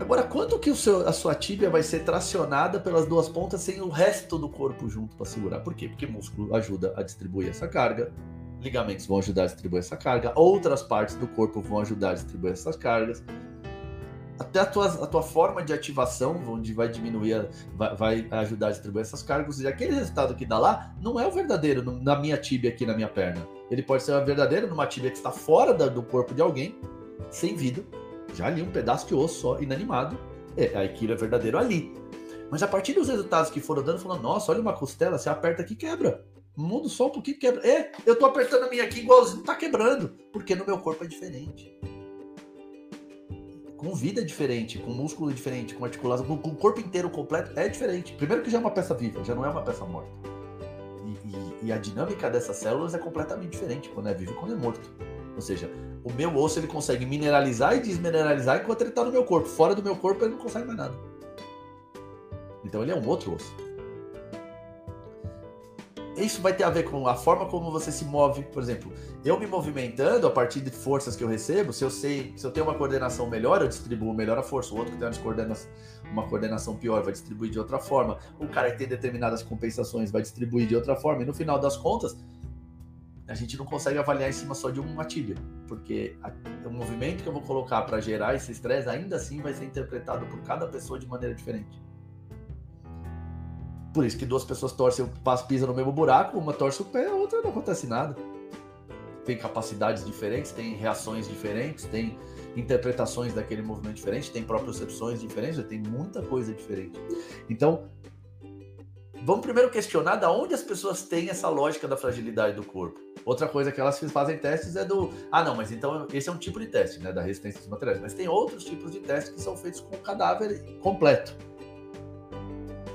Speaker 1: Agora, quanto que seu, a sua tíbia vai ser tracionada pelas duas pontas sem o resto do corpo junto para segurar? Por quê? Porque músculo ajuda a distribuir essa carga, ligamentos vão ajudar a distribuir essa carga, outras partes do corpo vão ajudar a distribuir essas cargas. Até a tua, a tua forma de ativação, onde vai diminuir, vai, vai, ajudar a distribuir essas cargas. E aquele resultado que dá lá não é o verdadeiro na minha tíbia aqui na minha perna. Ele pode ser o verdadeiro numa tíbia que está fora da, do corpo de alguém, sem vida, já ali um pedaço de osso só, inanimado. É, aquilo é verdadeiro ali. Mas a partir dos resultados que foram dando, falando, nossa, olha uma costela, você aperta aqui quebra. Muda só um pouquinho quebra. É, eu tô apertando a minha aqui igualzinho, tá quebrando. Porque no meu corpo é diferente. Com vida é diferente, com músculo é diferente, com articulação, com, com o corpo inteiro completo é diferente. Primeiro que já é uma peça viva, já não é uma peça morta. E, e, e a dinâmica dessas células é completamente diferente quando é vivo e quando é morto. Ou seja, o meu osso ele consegue mineralizar e desmineralizar enquanto ele está no meu corpo. Fora do meu corpo ele não consegue mais nada. Então ele é um outro osso. Isso vai ter a ver com a forma como você se move, por exemplo, eu me movimentando a partir de forças que eu recebo, se eu sei, se eu tenho uma coordenação melhor, eu distribuo melhor a força, o outro que tem uma uma coordenação pior vai distribuir de outra forma, o cara que tem determinadas compensações vai distribuir de outra forma, e no final das contas, a gente não consegue avaliar em cima só de uma tíbia, porque a, o movimento que eu vou colocar para gerar esse estresse ainda assim vai ser interpretado por cada pessoa de maneira diferente. Por isso que duas pessoas torcem, pisam no mesmo buraco, uma torce o pé, a outra não acontece nada. Tem capacidades diferentes, tem reações diferentes, tem interpretações daquele movimento diferente, tem propriocepções diferentes, tem muita coisa diferente. Então, Vamos primeiro questionar da onde as pessoas têm essa lógica da fragilidade do corpo. Outra coisa que elas fazem testes é do. Ah, não, mas então esse é um tipo de teste, né? Da resistência dos materiais. Mas tem outros tipos de testes que são feitos com o cadáver completo.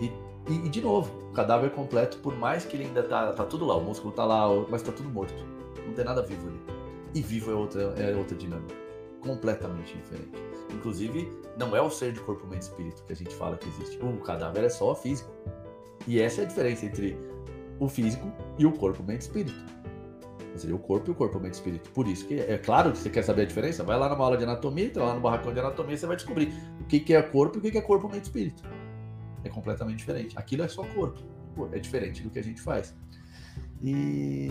Speaker 1: E E, e, de novo, o cadáver completo, por mais que ele ainda tá, tá tudo lá, o músculo tá lá, mas tá tudo morto. Não tem nada vivo ali. E vivo é outra, é outra dinâmica. Completamente diferente. Inclusive, não é o ser de corpo, mente e espírito que a gente fala que existe. O cadáver é só físico. E essa é a diferença entre o físico e o corpo, mente e espírito. Seja, o corpo e o corpo, mente e espírito. Por isso que é claro que você quer saber a diferença, vai lá numa aula de anatomia, entra lá no barracão de anatomia, você vai descobrir o que, que é corpo e o que, que é corpo, mente e espírito. É completamente diferente. Aquilo é só corpo. É diferente do que a gente faz. E,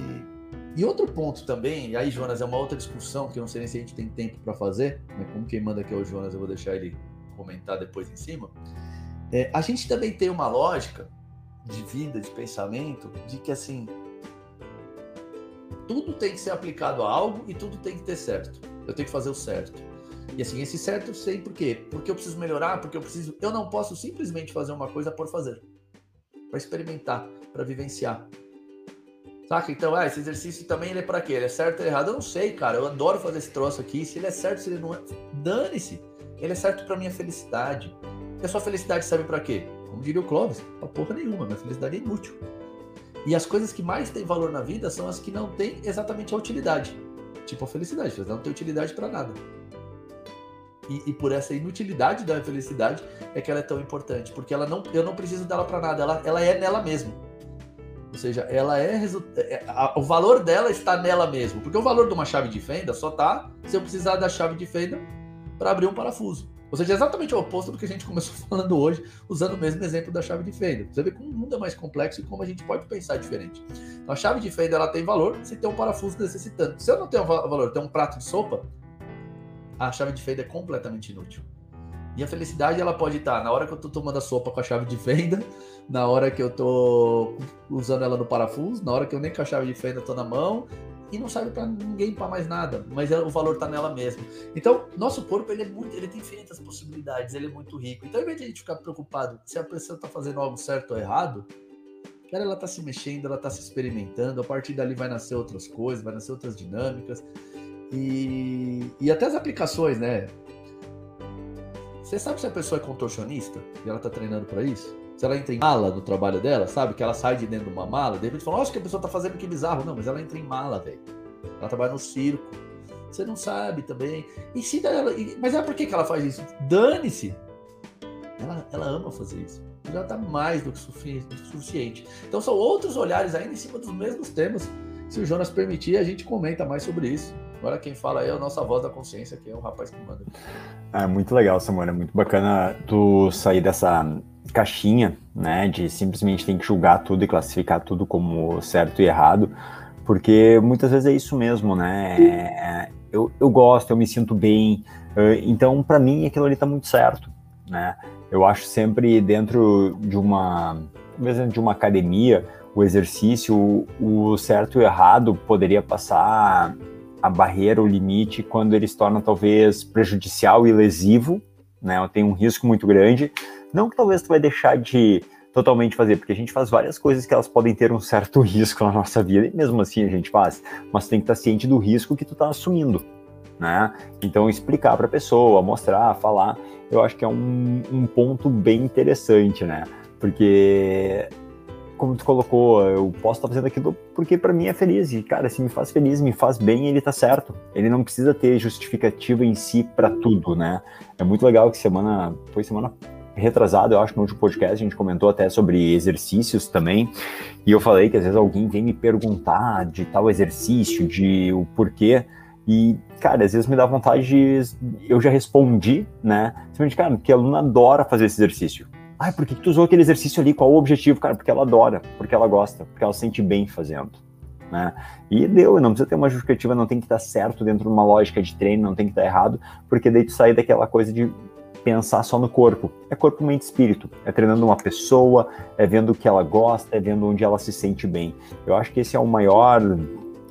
Speaker 1: e outro ponto também, e aí, Jonas, é uma outra discussão que eu não sei nem se a gente tem tempo para fazer, né? como quem manda aqui é o Jonas, eu vou deixar ele comentar depois em cima. É, a gente também tem uma lógica de vida, de pensamento, de que assim, tudo tem que ser aplicado a algo e tudo tem que ter certo. Eu tenho que fazer o certo. E assim, esse certo eu sei por quê? Porque eu preciso melhorar, porque eu preciso. Eu não posso simplesmente fazer uma coisa por fazer. Para experimentar, para vivenciar. Saca? Então, ah, esse exercício também ele é para quê? Ele é certo ou errado? Eu não sei, cara. Eu adoro fazer esse troço aqui. Se ele é certo, se ele não é. Dane-se. Ele é certo para minha felicidade. E a sua felicidade serve para quê? Como diria o Clóvis, pra porra nenhuma. Minha felicidade é inútil. E as coisas que mais têm valor na vida são as que não têm exatamente a utilidade. Tipo a felicidade, não tem utilidade para nada. E, e, por essa inutilidade da felicidade é que ela é tão importante, porque ela não, eu não preciso dela para nada, ela, ela é nela mesma. Ou seja, ela é, é a, o valor dela está nela mesmo, porque o valor de uma chave de fenda só tá se eu precisar da chave de fenda para abrir um parafuso. Ou seja, é exatamente o oposto do que a gente começou (laughs) falando hoje, usando o mesmo exemplo da chave de fenda. Você vê como o mundo é mais complexo e como a gente pode pensar diferente. Então, a chave de fenda ela tem valor se tem um parafuso necessitando. Se eu não tenho valor, tem um prato de sopa, a chave de fenda é completamente inútil. E a felicidade ela pode estar na hora que eu estou tomando a sopa com a chave de fenda, (laughs) na hora que eu estou usando ela no parafuso, na hora que eu nem com a chave de fenda estou na mão, e não serve para ninguém para mais nada, mas é, o valor está nela mesmo. Então, nosso corpo ele é muito, ele tem infinitas possibilidades, ele é muito rico. Então, ao invés de a gente ficar preocupado se a pessoa está fazendo algo certo ou errado, cara, ela está se mexendo, ela está se experimentando, a partir dali vai nascer outras coisas, vai nascer outras dinâmicas. E, e até as aplicações, né? Você sabe se a pessoa é contorcionista e ela está treinando para isso? Se ela entra em mala no trabalho dela, sabe? Que ela sai de dentro de uma mala, de repente fala, nossa, que a pessoa tá fazendo que bizarro. Não, mas ela entra em mala, velho. Ela trabalha no circo. Você não sabe também. E se ela. Mas é por que, que ela faz isso? Dane-se! Ela, ela ama fazer isso. Já tá mais do que suficiente. Então são outros olhares ainda em cima dos mesmos temas. Se o Jonas permitir, a gente comenta mais sobre isso. Agora quem fala aí é a nossa voz da consciência, que é o rapaz que manda.
Speaker 2: É muito legal, Samuel. É muito bacana tu sair dessa caixinha, né, de simplesmente tem que julgar tudo e classificar tudo como certo e errado, porque muitas vezes é isso mesmo, né? É, eu, eu gosto, eu me sinto bem, então para mim aquilo ali tá muito certo, né? Eu acho sempre dentro de uma, mesmo de uma academia, o exercício, o certo e o errado poderia passar a barreira, o limite, quando ele se torna talvez prejudicial e lesivo, né? Tem um risco muito grande, não que talvez tu vai deixar de totalmente fazer, porque a gente faz várias coisas que elas podem ter um certo (laughs) risco na nossa vida, e mesmo assim a gente faz, mas tem que estar ciente do risco que tu tá assumindo, né? Então explicar para a pessoa, mostrar, falar, eu acho que é um, um ponto bem interessante, né? Porque como tu colocou, eu posso estar fazendo aquilo porque para mim é feliz. E, cara, se me faz feliz, me faz bem, ele tá certo. Ele não precisa ter justificativa em si para tudo, né? É muito legal que semana, foi semana retrasado, eu acho, no último podcast, a gente comentou até sobre exercícios também, e eu falei que às vezes alguém vem me perguntar de tal exercício, de o porquê, e, cara, às vezes me dá vontade de. Eu já respondi, né? Simplesmente, cara, porque a aluna adora fazer esse exercício. Ai, por que, que tu usou aquele exercício ali? Qual o objetivo? Cara, porque ela adora, porque ela gosta, porque ela se sente bem fazendo. Né? E deu, não precisa ter uma justificativa, não tem que estar certo dentro de uma lógica de treino, não tem que estar errado, porque daí tu sai daquela coisa de pensar só no corpo. É corpo, mente espírito. É treinando uma pessoa, é vendo o que ela gosta, é vendo onde ela se sente bem. Eu acho que esse é o maior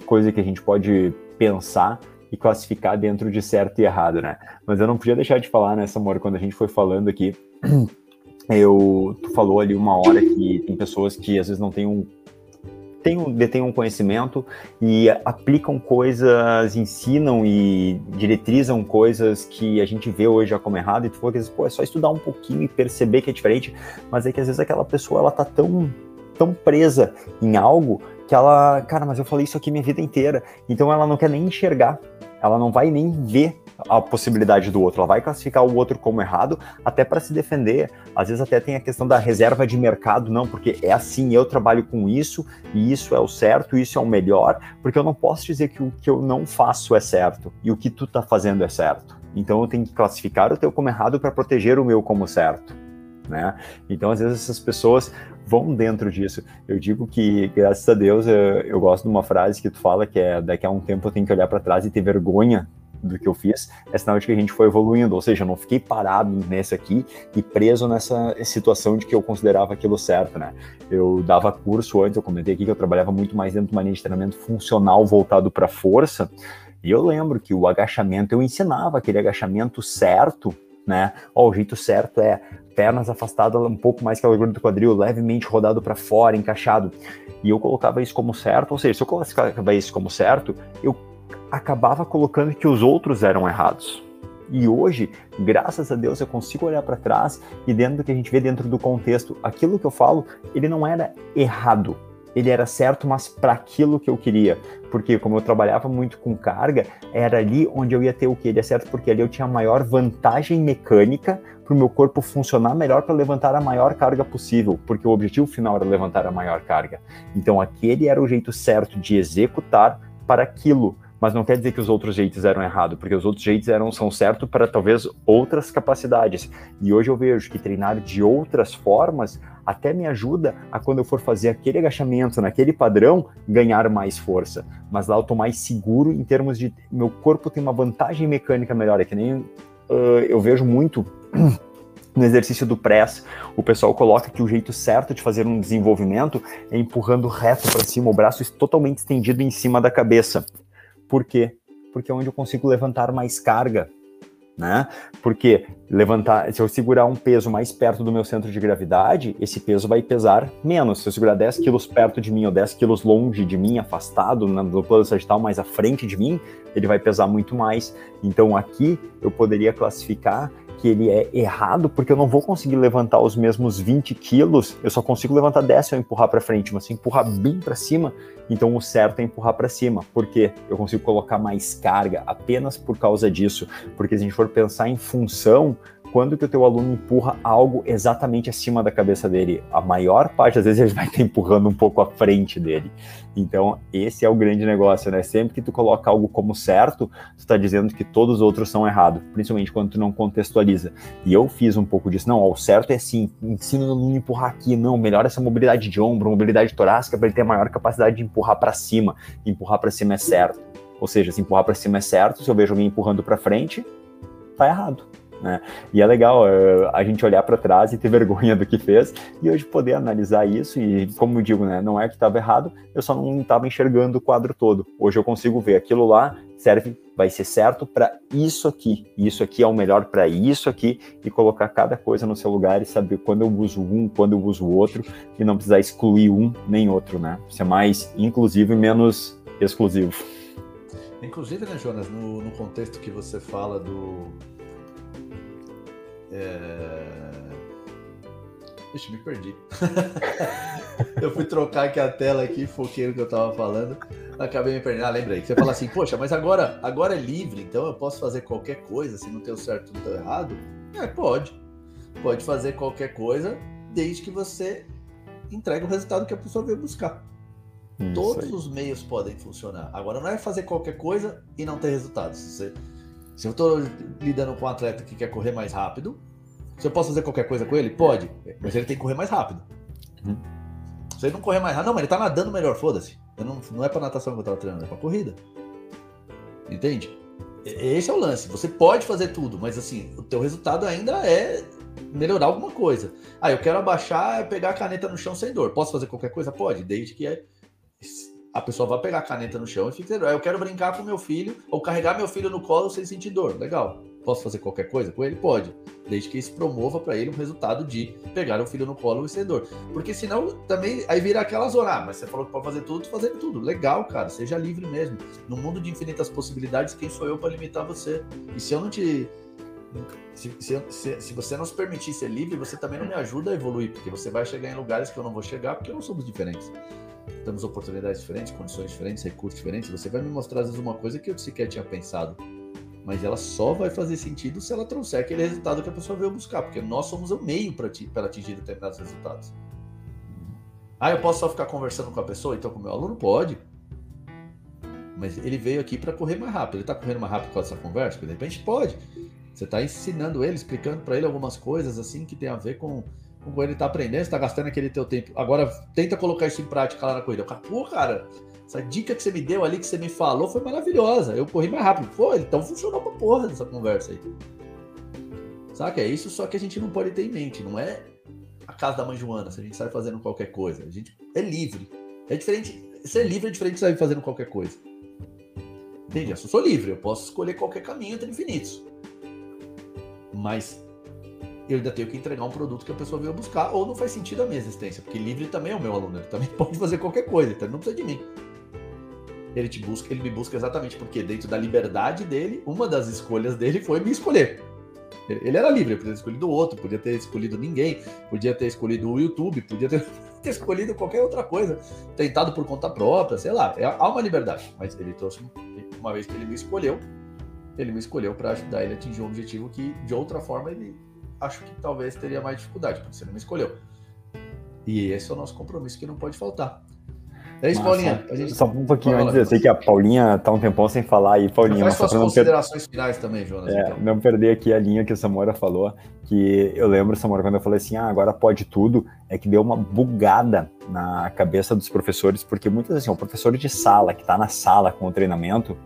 Speaker 2: coisa que a gente pode pensar e classificar dentro de certo e errado, né? Mas eu não podia deixar de falar, né, Samor, quando a gente foi falando aqui, (clears throat) eu, tu falou ali uma hora que tem pessoas que às vezes não têm um têm, detêm um conhecimento e aplicam coisas, ensinam e diretrizam coisas que a gente vê hoje já como errado, e tu falou que pô, é só estudar um pouquinho e perceber que é diferente, mas é que às vezes aquela pessoa ela tá tão, tão presa em algo que ela, cara, mas eu falei isso aqui minha vida inteira, então ela não quer nem enxergar, ela não vai nem ver a possibilidade do outro, ela vai classificar o outro como errado, até para se defender. Às vezes até tem a questão da reserva de mercado, não, porque é assim, eu trabalho com isso, e isso é o certo, isso é o melhor, porque eu não posso dizer que o que eu não faço é certo, e o que tu tá fazendo é certo. Então eu tenho que classificar o teu como errado para proteger o meu como certo. Né? Então, às vezes, essas pessoas vão dentro disso. Eu digo que, graças a Deus, eu, eu, gosto de uma frase que tu fala que é daqui a um tempo eu tenho que olhar para trás e ter vergonha do que eu fiz, é sinal de que a gente foi evoluindo, ou seja, eu não fiquei parado nesse aqui e preso nessa situação de que eu considerava aquilo certo, né? Eu dava curso antes, eu comentei aqui que eu trabalhava muito mais dentro de uma linha de treinamento funcional voltado para força, e eu lembro que o agachamento, eu ensinava aquele agachamento certo, né? Ó, o jeito certo é pernas afastadas um pouco mais que a largura do quadril, levemente rodado para fora, encaixado. E eu colocava isso como certo, ou seja, se eu colocava isso como certo, eu acabava colocando que os outros eram errados. E hoje, graças a Deus, eu consigo olhar para trás e dentro do que a gente vê dentro do contexto, aquilo que eu falo, ele não era errado, ele era certo, mas para aquilo que eu queria. Porque como eu trabalhava muito com carga, era ali onde eu ia ter o que ele é certo, porque ali eu tinha a maior vantagem mecânica para o meu corpo funcionar melhor para levantar a maior carga possível, porque o objetivo final era levantar a maior carga. Então aquele era o jeito certo de executar para aquilo mas não quer dizer que os outros jeitos eram errados, porque os outros jeitos eram são certos para talvez outras capacidades. E hoje eu vejo que treinar de outras formas até me ajuda a quando eu for fazer aquele agachamento naquele padrão ganhar mais força. Mas lá eu tô mais seguro em termos de meu corpo tem uma vantagem mecânica melhor, é que nem uh, eu vejo muito (clears throat) no exercício do press, o pessoal coloca que o jeito certo de fazer um desenvolvimento é empurrando reto para cima, o braço totalmente estendido em cima da cabeça. Por quê? Porque é onde eu consigo levantar mais carga, né? Porque levantar, se eu segurar um peso mais perto do meu centro de gravidade, esse peso vai pesar menos. Se eu segurar 10 quilos perto de mim ou 10 quilos longe de mim, afastado, no plano sagital mais à frente de mim, ele vai pesar muito mais. Então aqui eu poderia classificar que ele é errado, porque eu não vou conseguir levantar os mesmos 20 quilos, eu só consigo levantar 10 se eu empurrar para frente, mas se empurrar bem para cima, então o certo é empurrar para cima. Por quê? Eu consigo colocar mais carga apenas por causa disso, porque se a gente for pensar em função, quando que o teu aluno empurra algo exatamente acima da cabeça dele? A maior parte das vezes ele vai estar empurrando um pouco à frente dele. Então, esse é o grande negócio, né? Sempre que tu coloca algo como certo, tu está dizendo que todos os outros são errados, principalmente quando tu não contextualiza. E eu fiz um pouco disso. Não, ó, o certo é assim, ensina o aluno a empurrar aqui, não, melhora essa mobilidade de ombro, mobilidade torácica para ele ter a maior capacidade de empurrar para cima. Empurrar para cima é certo. Ou seja, se empurrar para cima é certo, se eu vejo alguém empurrando para frente, tá errado. Né? E é legal uh, a gente olhar para trás e ter (laughs) vergonha do que fez e hoje poder analisar isso e, como eu digo, né, não é que estava errado, eu só não estava enxergando o quadro todo. Hoje eu consigo ver aquilo lá serve, vai ser certo para isso aqui, isso aqui é o melhor para isso aqui e colocar cada coisa no seu lugar e saber quando eu uso um, quando eu uso o outro e não precisar excluir um nem outro, né? Ser mais inclusivo e menos exclusivo.
Speaker 1: Inclusive, né, Jonas, no, no contexto que você fala do, é... Ixi, me perdi. (laughs) eu fui trocar aqui a tela aqui, foquei no que eu tava falando, acabei me perdendo. Ah, lembrei. Você fala assim, poxa, mas agora, agora é livre, então eu posso fazer qualquer coisa se não tem o certo ou o errado? É, pode. Pode fazer qualquer coisa, desde que você entregue o resultado que a pessoa veio buscar. Isso Todos aí. os meios podem funcionar. Agora não é fazer qualquer coisa e não ter resultado. Você se eu estou lidando com um atleta que quer correr mais rápido, se eu posso fazer qualquer coisa com ele? Pode, mas ele tem que correr mais rápido. Uhum. Se ele não correr mais rápido, não, mas ele tá nadando melhor, foda-se. Não, não é pra natação que eu tava treinando, é pra corrida. Entende? Esse é o lance. Você pode fazer tudo, mas assim, o teu resultado ainda é melhorar alguma coisa. Ah, eu quero abaixar, pegar a caneta no chão sem dor. Posso fazer qualquer coisa? Pode, desde que é a pessoa vai pegar a caneta no chão e fica dizendo, ah, eu quero brincar com meu filho ou carregar meu filho no colo sem sentir dor. Legal. posso fazer qualquer coisa com ele? Pode. Desde que isso promova para ele um resultado de pegar o filho no colo e ser dor. Porque senão também aí vira aquela zona. Ah, mas você falou que pode fazer tudo, fazer tudo. Legal, cara. Seja livre mesmo. No mundo de infinitas possibilidades, quem sou eu para limitar você? E se eu não te. Se, se, se, você não se permitir ser livre, você também não me ajuda a evoluir, porque você vai chegar em lugares que eu não vou chegar, porque nós somos diferentes. Temos oportunidades diferentes, condições diferentes, recursos diferentes. Você vai me mostrar, às vezes, uma coisa que eu sequer tinha pensado mas ela só vai fazer sentido se ela trouxer aquele resultado que a pessoa veio buscar, porque nós somos o meio para atingir determinados resultados. Ah, eu posso só ficar conversando com a pessoa? Então, com o meu aluno, pode. Mas ele veio aqui para correr mais rápido. Ele está correndo mais rápido com essa conversa? De repente pode. Você está ensinando ele, explicando para ele algumas coisas assim que tem a ver com, com ele está aprendendo, está gastando aquele teu tempo. Agora, tenta colocar isso em prática lá na corrida. Pô, cara, essa dica que você me deu ali, que você me falou, foi maravilhosa. Eu corri mais rápido. Pô, então funcionou pra porra dessa conversa aí. Saca? É isso só que a gente não pode ter em mente. Não é a casa da mãe Joana, se a gente sai fazendo qualquer coisa. A gente é livre. É diferente. Ser livre é diferente de sair fazendo qualquer coisa. Entende? Eu sou livre, eu posso escolher qualquer caminho entre infinitos. Mas eu ainda tenho que entregar um produto que a pessoa veio buscar, ou não faz sentido a minha existência, porque livre também é o meu aluno, ele também (laughs) pode fazer qualquer coisa, então ele não precisa de mim ele te busca, ele me busca exatamente porque dentro da liberdade dele, uma das escolhas dele foi me escolher. Ele era livre, podia ter escolhido outro, podia ter escolhido ninguém, podia ter escolhido o YouTube, podia ter, (laughs) ter escolhido qualquer outra coisa, tentado por conta própria, sei lá. É, há uma liberdade, mas ele trouxe, uma vez que ele me escolheu, ele me escolheu para ajudar ele a atingir um objetivo que, de outra forma, ele acho que talvez teria mais dificuldade, porque você não me escolheu. E esse é o nosso compromisso que não pode faltar. É isso, Paulinha.
Speaker 2: Gente... Só um pouquinho antes, eu sei que a Paulinha tá um tempão sem falar aí, Paulinha.
Speaker 1: Faz suas considerações per... finais também, Jonas.
Speaker 2: É, então. Não perder aqui a linha que o Samora falou, que eu lembro, Samora, quando eu falei assim, ah, agora pode tudo, é que deu uma bugada na cabeça dos professores, porque muitas vezes, assim, o professor de sala, que tá na sala com o treinamento,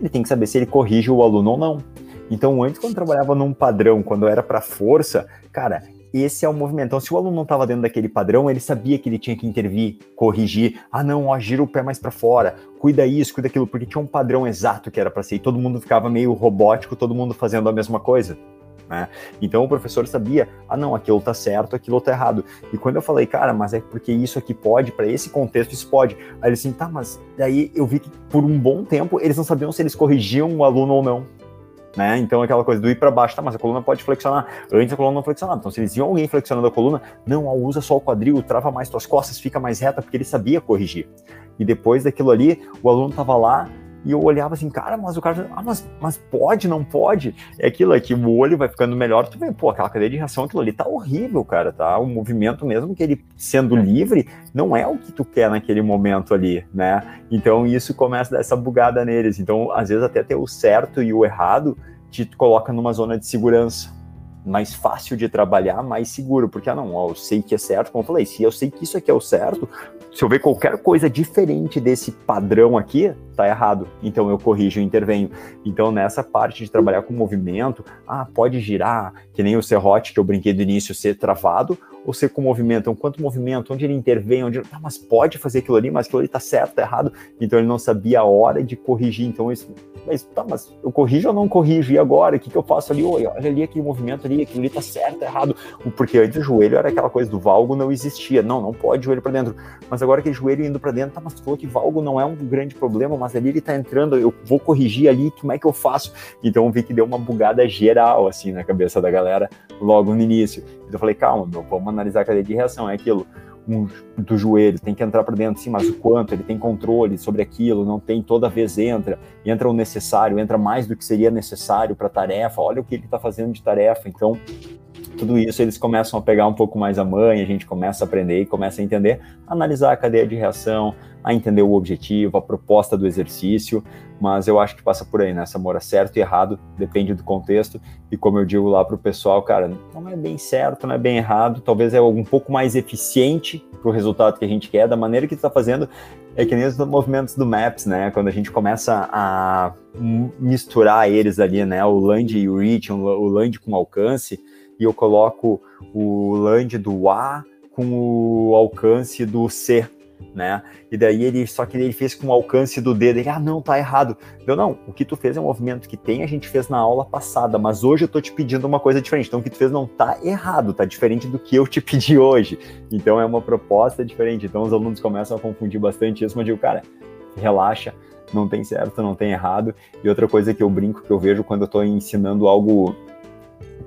Speaker 2: ele tem que saber se ele corrige o aluno ou não. Então, antes, quando trabalhava num padrão, quando era para força, cara, esse é o movimento. Então, se o aluno não estava dentro daquele padrão, ele sabia que ele tinha que intervir, corrigir. Ah, não, ó, gira o pé mais para fora, cuida isso, cuida aquilo, porque tinha um padrão exato que era para ser. E todo mundo ficava meio robótico, todo mundo fazendo a mesma coisa. Né? Então o professor sabia, ah não, aquilo tá certo, aquilo tá errado. E quando eu falei, cara, mas é porque isso aqui pode, para esse contexto isso pode. Aí ele assim, tá, mas daí eu vi que por um bom tempo eles não sabiam se eles corrigiam o aluno ou não né? Então aquela coisa do ir para baixo, tá, mas a coluna pode flexionar. Antes a coluna não flexionava. Então se eles viam alguém flexionando a coluna, não, usa só o quadril, trava mais tuas costas, fica mais reta, porque ele sabia corrigir. E depois daquilo ali, o aluno tava lá e eu olhava assim, cara, mas o cara, ah, mas, mas pode, não pode? É aquilo aqui, o olho vai ficando melhor, tu vê, pô, aquela cadeia de reação, aquilo ali tá horrível, cara, tá? O movimento, mesmo que ele sendo livre, não é o que tu quer naquele momento ali, né? Então isso começa a dar essa bugada neles. Então, às vezes, até ter o certo e o errado te coloca numa zona de segurança mais fácil de trabalhar, mais seguro, porque, ah, não, ó, eu sei que é certo, como eu falei, se eu sei que isso aqui é o certo, se eu ver qualquer coisa diferente desse padrão aqui, tá errado. Então eu corrijo e intervenho. Então nessa parte de trabalhar com movimento, ah, pode girar, que nem o serrote que eu brinquei do início, ser travado, ou ser com movimento. Quanto movimento, onde ele intervém, onde. Ah, mas pode fazer aquilo ali, mas aquilo ali tá certo, tá errado. Então ele não sabia a hora de corrigir. Então, isso, mas tá, mas eu corrijo ou não corrijo? E agora? O que, que eu faço ali? Olha, ali aquele movimento ali, aquilo ali tá certo, tá errado. Porque antes o joelho era aquela coisa do valgo não existia. Não, não pode joelho para dentro. Mas agora que joelho indo para dentro, tá, mas tu falou que valgo não é um grande problema, mas ali ele tá entrando, eu vou corrigir ali, como é que eu faço? Então vi que deu uma bugada geral, assim, na cabeça da galera logo no início. Eu falei, calma, meu, vamos analisar a cadeia de reação, é aquilo. Um, do joelho, tem que entrar para dentro, sim, mas o quanto, ele tem controle sobre aquilo, não tem, toda vez entra, entra o necessário, entra mais do que seria necessário para a tarefa, olha o que ele está fazendo de tarefa, então tudo isso eles começam a pegar um pouco mais a mãe, a gente começa a aprender e começa a entender, analisar a cadeia de reação, a entender o objetivo, a proposta do exercício, mas eu acho que passa por aí, né? Samora, certo e errado, depende do contexto, e como eu digo lá para o pessoal, cara, não é bem certo, não é bem errado, talvez é um pouco mais eficiente para o resultado que a gente quer, da maneira que está fazendo, é que nem os movimentos do Maps, né? Quando a gente começa a misturar eles ali, né? O land e o reach, o land com alcance, e eu coloco o land do A com o alcance do C. né? E daí ele, só que ele fez com o alcance do dedo, ele, ah, não, tá errado. Eu, não, o que tu fez é um movimento que tem, a gente fez na aula passada, mas hoje eu tô te pedindo uma coisa diferente. Então o que tu fez não tá errado, tá diferente do que eu te pedi hoje. Então é uma proposta diferente. Então os alunos começam a confundir bastante isso, mas eu digo, cara, relaxa, não tem certo, não tem errado. E outra coisa que eu brinco, que eu vejo quando eu tô ensinando algo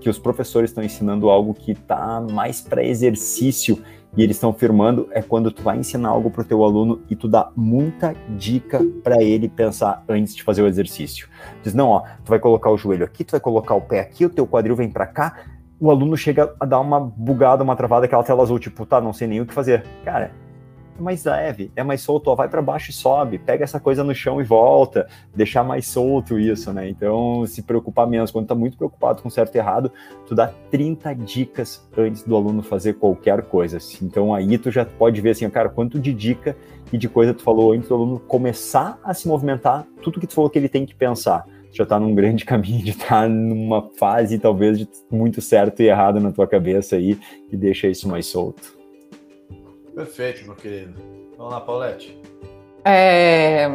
Speaker 2: que os professores estão ensinando algo que está mais para exercício e eles estão firmando é quando tu vai ensinar algo para o teu aluno e tu dá muita dica para ele pensar antes de fazer o exercício. Diz não, ó, tu vai colocar o joelho aqui, tu vai colocar o pé aqui, o teu quadril vem para cá. O aluno chega a dar uma bugada, uma travada, aquela tela azul, tipo, tá, não sei nem o que fazer. Cara, é mais leve, é mais solto, ó, vai para baixo e sobe, pega essa coisa no chão e volta, deixar mais solto isso, né? Então, se preocupar menos. Quando tá muito preocupado com certo e errado, tu dá 30 dicas antes do aluno fazer qualquer coisa. Então, aí tu já pode ver assim, cara, quanto de dica e de coisa tu falou antes do aluno começar a se movimentar, tudo que tu falou que ele tem que pensar já está num grande (laughs) caminho de estar tá numa fase talvez de muito certo e errado na tua cabeça aí e deixa isso mais solto.
Speaker 1: Perfeito, meu querido. Vamos lá, Paulette.
Speaker 3: É...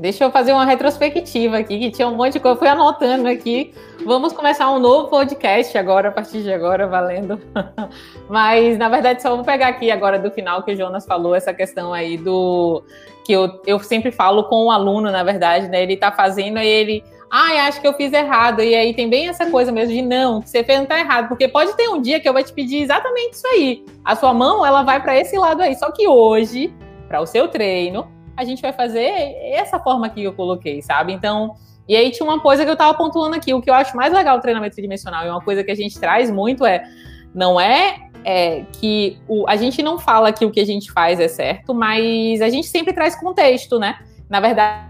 Speaker 3: Deixa eu fazer uma retrospectiva aqui, que tinha um monte de coisa, eu fui anotando aqui. Vamos começar um novo podcast agora, a partir de agora, valendo. (laughs) Mas, na verdade, só vou pegar aqui agora do final que o Jonas falou, essa questão aí do. que eu, eu sempre falo com o aluno, na verdade, né? Ele tá fazendo e ele ai, acho que eu fiz errado. E aí tem bem essa coisa mesmo de não, que você fez não tá errado, porque pode ter um dia que eu vou te pedir exatamente isso aí. A sua mão, ela vai para esse lado aí. Só que hoje, para o seu treino, a gente vai fazer essa forma que eu coloquei, sabe? Então, e aí tinha uma coisa que eu tava pontuando aqui, o que eu acho mais legal do treinamento tridimensional, e uma coisa que a gente traz muito é, não é é, que o, a gente não fala que o que a gente faz é certo, mas a gente sempre traz contexto, né? Na verdade,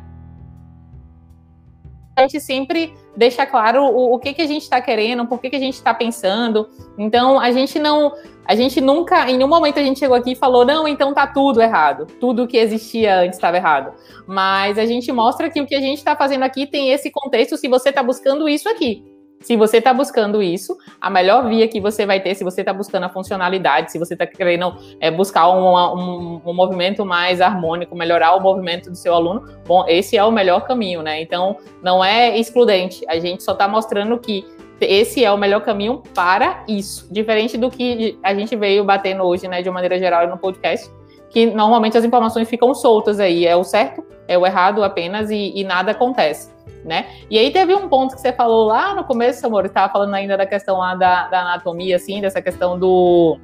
Speaker 3: a gente sempre deixa claro o, o que, que a gente está querendo, por que, que a gente está pensando. Então, a gente não. A gente nunca, em nenhum momento a gente chegou aqui e falou, não, então tá tudo errado. Tudo que existia antes estava errado. Mas a gente mostra que o que a gente está fazendo aqui tem esse contexto se você está buscando isso aqui. Se você está buscando isso, a melhor via que você vai ter, se você está buscando a funcionalidade, se você está querendo é, buscar um, um, um, movimento mais harmônico, melhorar o movimento do seu aluno, bom, esse é o melhor caminho, né? Então, não é excludente. A gente só está mostrando que esse é o melhor caminho para isso. Diferente do que a gente veio batendo hoje, né, de uma maneira geral no podcast, que normalmente as informações ficam soltas aí. É o certo, é o errado apenas e, e nada acontece né? E aí teve um ponto que você falou lá no começo, amor, estava falando ainda da questão lá da, da anatomia, assim, dessa questão do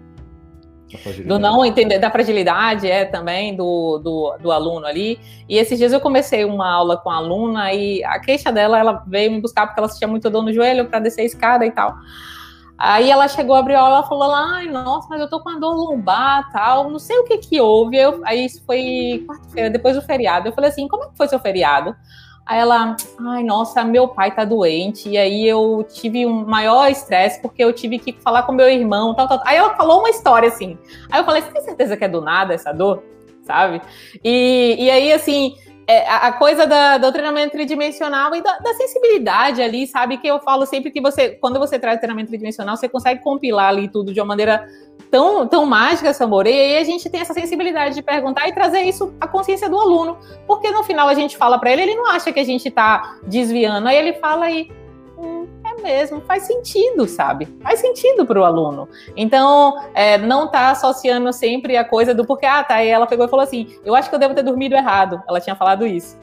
Speaker 3: do não entender da fragilidade é também do, do, do, aluno ali. E esses dias eu comecei uma aula com a aluna e a queixa dela, ela veio me buscar porque ela sentia muito dor no joelho para descer a escada e tal. Aí ela chegou, abriu a aula, ela falou lá, ai, nossa, mas eu tô com a dor lombar, tal, não sei o que que houve. Eu, aí isso foi quarta-feira, depois do feriado. Eu falei assim, como é que foi seu feriado? Aí ela, ai, nossa, meu pai tá doente. E aí eu tive um maior estresse porque eu tive que falar com meu irmão, tal, tal. Aí ela falou uma história assim. Aí eu falei, você tem certeza que é do nada essa dor? Sabe? E, e aí, assim, é, a coisa da, do treinamento tridimensional e da, da, sensibilidade ali, sabe? Que eu falo sempre que você, quando você traz treinamento tridimensional, você consegue compilar ali tudo de uma maneira tão, tão mágica, Samora, e aí a gente tem essa sensibilidade de perguntar e trazer isso à consciência do aluno, porque no final a gente fala para ele, ele não acha que a gente está desviando, aí ele fala aí, mesmo, faz sentido, sabe? Faz sentido para o aluno. Então, é, não tá associando sempre a coisa do porque, ah, tá, e ela pegou e falou assim, eu acho que eu devo ter dormido errado, ela tinha falado isso.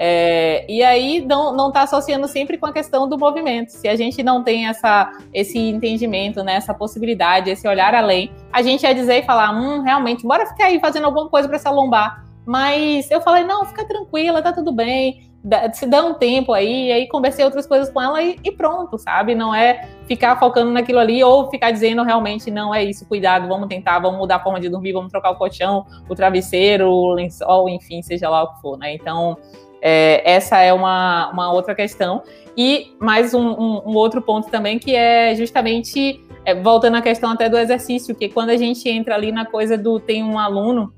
Speaker 3: É, e aí não, não tá associando sempre com a questão do movimento. Se a gente não tem essa, esse entendimento, né, essa possibilidade, esse olhar além, a gente ia dizer e falar, hum, realmente, bora ficar aí fazendo alguma coisa para essa lombar. Mas eu falei, não, fica tranquila, tá tudo bem se dá um tempo aí, aí conversei outras coisas com ela e, e, pronto, sabe? Não é ficar focando naquilo ali ou ficar dizendo realmente não é isso, cuidado, vamos tentar, vamos mudar a forma de dormir, vamos trocar o colchão, o travesseiro, o lençol, enfim, seja lá o que for, né? Então, é, essa é uma, uma outra questão. E mais um, um, um outro ponto também, que é justamente, é, voltando à questão até do exercício, que quando a gente entra ali na coisa do, tem um aluno,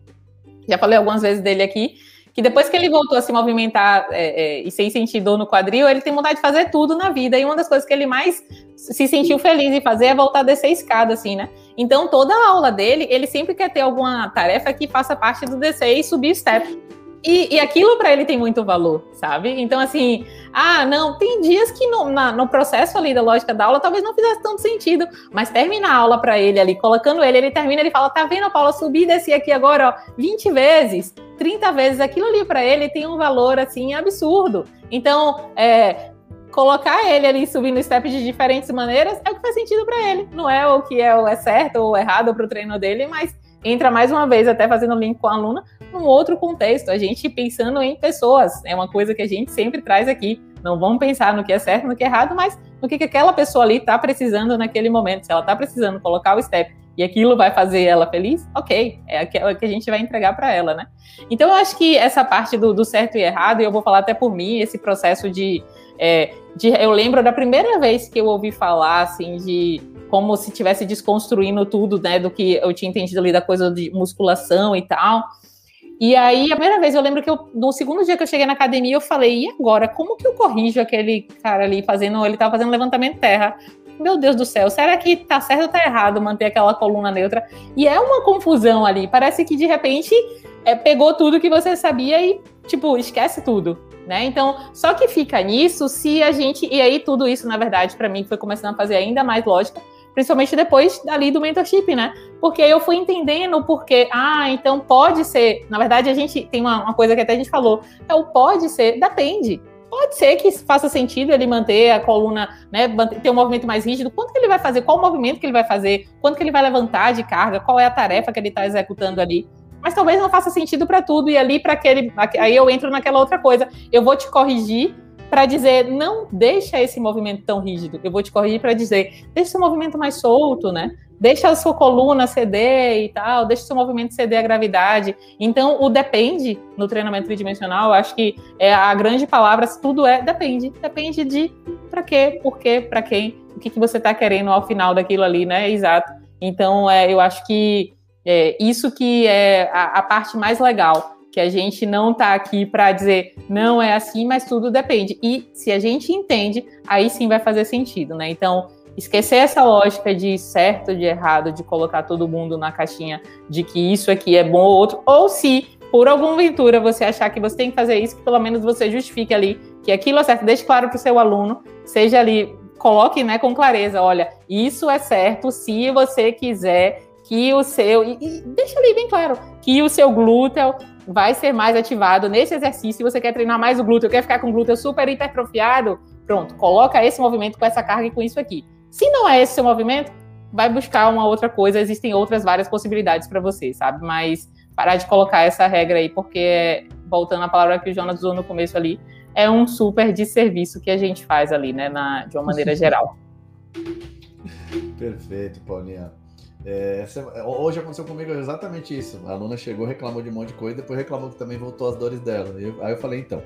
Speaker 3: já falei algumas vezes dele aqui, que depois que ele voltou a se movimentar é, é, e sem sentir dor no quadril, ele tem vontade de fazer tudo na vida. E uma das coisas que ele mais se sentiu feliz em fazer é voltar a descer a escada, assim, né? Então, toda a aula dele, ele sempre quer ter alguma tarefa que faça parte do DC e subir step. E, e aquilo para ele tem muito valor, sabe? Então, assim, ah, não, tem dias que no, na, no processo ali da lógica da aula talvez não fizesse tanto sentido, mas termina a aula para ele ali, colocando ele, ele termina, ele fala: tá vendo, Paula, subir e descer aqui agora, ó, 20 vezes, 30 vezes, aquilo ali para ele tem um valor, assim, absurdo. Então, é, colocar ele ali subindo step de diferentes maneiras é o que faz sentido para ele. Não é o que é, é certo ou errado para o treino dele, mas entra mais uma vez, até fazendo link com a aluna, num outro contexto. A gente pensando em pessoas, é uma coisa que a gente sempre traz aqui. Não vamos pensar no que é certo, no que é errado, mas no que, que aquela pessoa ali está precisando naquele momento. Se ela está precisando colocar o step e aquilo vai fazer ela feliz, ok, é o que a gente vai entregar para ela, né? Então eu acho que essa parte do, do, certo e errado, e eu vou falar até por mim, esse processo de, é, de. Eu lembro da primeira vez que eu ouvi falar assim de como se estivesse desconstruindo tudo, né, do que eu tinha entendido ali da coisa de musculação e tal. E aí, a primeira vez, eu lembro que eu, no segundo dia que eu cheguei na academia, eu falei, e agora, como que eu corrijo aquele cara ali fazendo, ele tava fazendo levantamento terra? Meu Deus do céu, será que tá certo ou tá errado manter aquela coluna neutra? E é uma confusão ali, parece que de repente é, pegou tudo que você sabia e, tipo, esquece tudo. Né? Então, só que fica nisso se a gente. E aí, tudo isso, na verdade, para mim, foi começando a fazer ainda mais lógica, principalmente depois ali do mentorship, né? Porque eu fui entendendo porque, ah, então pode ser. Na verdade, a gente tem uma, uma coisa que até a gente falou, é o pode ser, depende. Pode ser que faça sentido ele manter a coluna, né, ter um movimento mais rígido. Quanto que ele vai fazer? Qual o movimento que ele vai fazer? Quanto que ele vai levantar de carga? Qual é a tarefa que ele está executando ali? Mas talvez não faça sentido para tudo e ali para aquele, aí eu entro naquela outra coisa. Eu vou te corrigir para dizer não deixa esse movimento tão rígido. Eu vou te corrigir para dizer deixa esse movimento mais solto, né? Deixa a sua coluna ceder e tal, deixa o seu movimento ceder à gravidade. Então, o depende no treinamento tridimensional, acho que é a grande palavra, tudo é depende. Depende de para quê, por quê, para quem, o que, que você está querendo ao final daquilo ali, né? Exato. Então, é, eu acho que é, isso que é a, a parte mais legal que a gente não está aqui para dizer não é assim, mas tudo depende. E se a gente entende, aí sim vai fazer sentido, né? Então, esquecer essa lógica de certo, de errado, de colocar todo mundo na caixinha de que isso aqui é bom ou outro, ou se por alguma aventura você achar que você tem que fazer isso, que pelo menos você justifique ali que aquilo é certo, deixe claro para o seu aluno, seja ali, coloque né, com clareza, olha, isso é certo se você quiser que o seu, e, e deixa ali bem claro, que o seu glúteo vai ser mais ativado nesse exercício. Se você quer treinar mais o glúteo, quer ficar com o glúteo super hipertrofiado, pronto, coloca esse movimento com essa carga e com isso aqui. Se não é esse seu movimento, vai buscar uma outra coisa. Existem outras várias possibilidades para você, sabe? Mas parar de colocar essa regra aí, porque, voltando à palavra que o Jonas usou no começo ali, é um super desserviço que a gente faz ali, né, na, de uma maneira (laughs) geral.
Speaker 1: Perfeito, Paulinha. É, hoje aconteceu comigo exatamente isso. A aluna chegou, reclamou de um monte de coisa, depois reclamou que também voltou as dores dela. Eu, aí eu falei, então,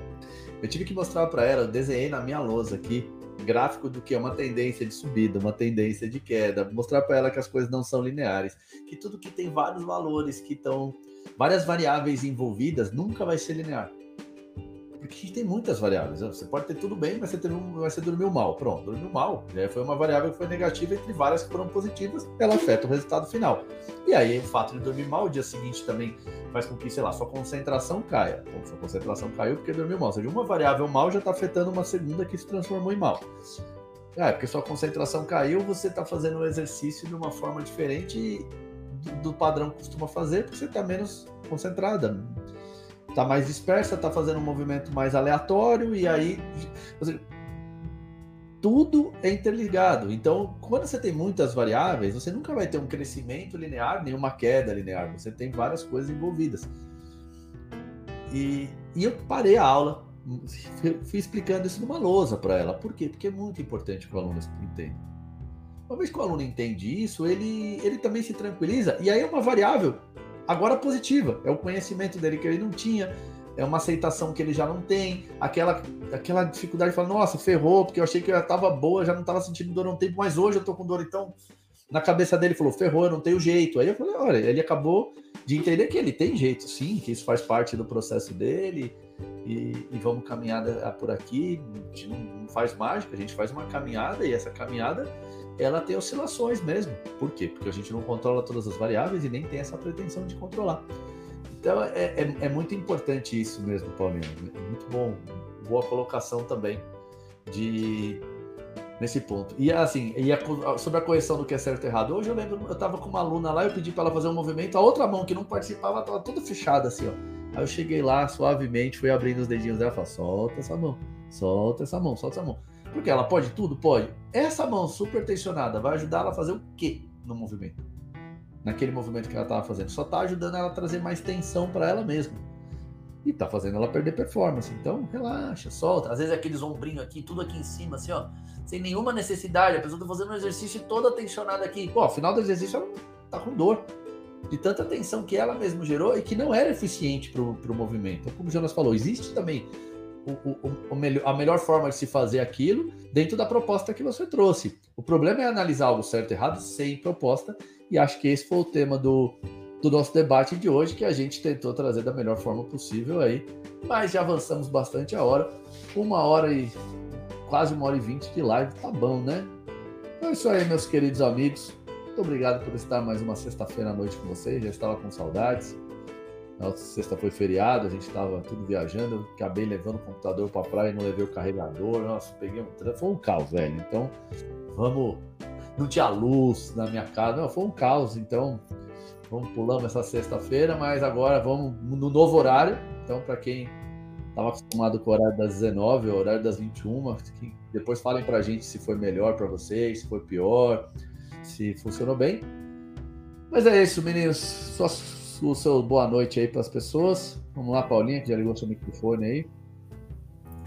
Speaker 1: eu tive que mostrar para ela, eu desenhei na minha lousa aqui, gráfico do que é uma tendência de subida, uma tendência de queda, mostrar para ela que as coisas não são lineares, que tudo que tem vários valores, que estão várias variáveis envolvidas, nunca vai ser linear. Porque tem muitas variáveis. Né? Você pode ter tudo bem, mas você, teve um, mas você dormiu mal. Pronto, dormiu mal. Né? Foi uma variável que foi negativa entre várias que foram positivas. Ela afeta o resultado final. E aí, o fato de dormir mal, o dia seguinte também faz com que, sei lá, sua concentração caia. Então, sua concentração caiu porque dormiu mal. Ou seja, uma variável mal já está afetando uma segunda que se transformou em mal. Ah, é porque sua concentração caiu, você está fazendo o exercício de uma forma diferente do padrão que costuma fazer, porque você está menos concentrada tá mais dispersa, tá fazendo um movimento mais aleatório e aí seja, tudo é interligado. Então, quando você tem muitas variáveis, você nunca vai ter um crescimento linear nem uma queda linear. Você tem várias coisas envolvidas. E, e eu parei a aula, (laughs) fui explicando isso numa lousa para ela. Por quê? Porque é muito importante que o aluno entenda. Uma vez que o aluno entende isso, ele, ele também se tranquiliza. E aí é uma variável agora positiva. É o conhecimento dele que ele não tinha, é uma aceitação que ele já não tem, aquela, aquela dificuldade de falar, nossa, ferrou, porque eu achei que eu já estava boa, já não estava sentindo dor há um tempo, mas hoje eu estou com dor, então na cabeça dele falou, ferrou, eu não tenho jeito. Aí eu falei, olha, ele acabou de entender que ele tem jeito, sim, que isso faz parte do processo dele, e, e vamos caminhar por aqui. A gente não, não faz mágica, a gente faz uma caminhada, e essa caminhada ela tem oscilações mesmo. Por quê? Porque a gente não controla todas as variáveis e nem tem essa pretensão de controlar. Então é, é, é muito importante isso mesmo, Paulinho. Muito bom, boa colocação também de nesse ponto. E assim, e a, sobre a correção do que é certo e errado. Hoje eu lembro, eu tava com uma aluna lá, eu pedi para ela fazer um movimento, a outra mão que não participava tava toda fechada assim, ó. Aí eu cheguei lá suavemente, fui abrindo os dedinhos dela falei: solta essa mão, solta essa mão, solta essa mão. Porque ela pode tudo? Pode. Essa mão super tensionada vai ajudar ela a fazer o quê no movimento? Naquele movimento que ela estava fazendo. Só está ajudando ela a trazer mais tensão para ela mesma. E está fazendo ela perder performance. Então, relaxa, solta. Às vezes é aqueles ombrinhos aqui, tudo aqui em cima, assim, ó. Sem nenhuma necessidade. A pessoa está fazendo um exercício toda tensionada aqui. Pô, ao final do exercício ela tá com dor. De tanta tensão que ela mesma gerou e que não era eficiente para o movimento. Como o Jonas falou, existe também o, o, a melhor forma de se fazer aquilo dentro da proposta que você trouxe. O problema é analisar algo certo e errado sem proposta, e acho que esse foi o tema do, do nosso debate de hoje, que a gente tentou trazer da melhor forma possível aí, mas já avançamos bastante a hora, uma hora e quase uma hora e vinte de live, tá bom, né? Então é isso aí, meus queridos amigos. Muito obrigado por estar mais uma sexta-feira à noite com vocês, já estava com saudades. Na sexta foi feriado, a gente estava tudo viajando. Acabei levando o computador para praia e não levei o carregador. Nossa, peguei um trânsito. Foi um caos, velho. Então, vamos. Não tinha luz na minha casa. Não, foi um caos. Então, vamos pulamos essa sexta-feira, mas agora vamos no novo horário. Então, para quem estava acostumado com o horário das 19, o horário das 21, depois falem para a gente se foi melhor para vocês, se foi pior, se funcionou bem. Mas é isso, meninos. Só o seu boa noite aí para as pessoas. Vamos lá, Paulinha, que já ligou seu microfone aí.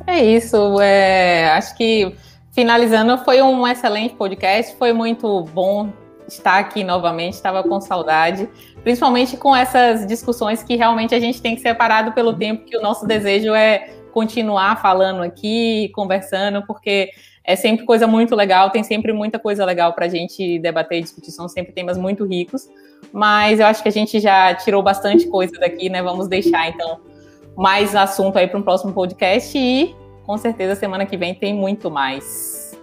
Speaker 3: É isso. É, acho que finalizando, foi um excelente podcast. Foi muito bom estar aqui novamente. Estava com saudade, principalmente com essas discussões que realmente a gente tem que separado pelo tempo que o nosso desejo é continuar falando aqui, conversando, porque é sempre coisa muito legal, tem sempre muita coisa legal para a gente debater e discutir, são sempre temas muito ricos, mas eu acho que a gente já tirou bastante coisa daqui, né? Vamos deixar então mais assunto aí para um próximo podcast e com certeza semana que vem tem muito mais.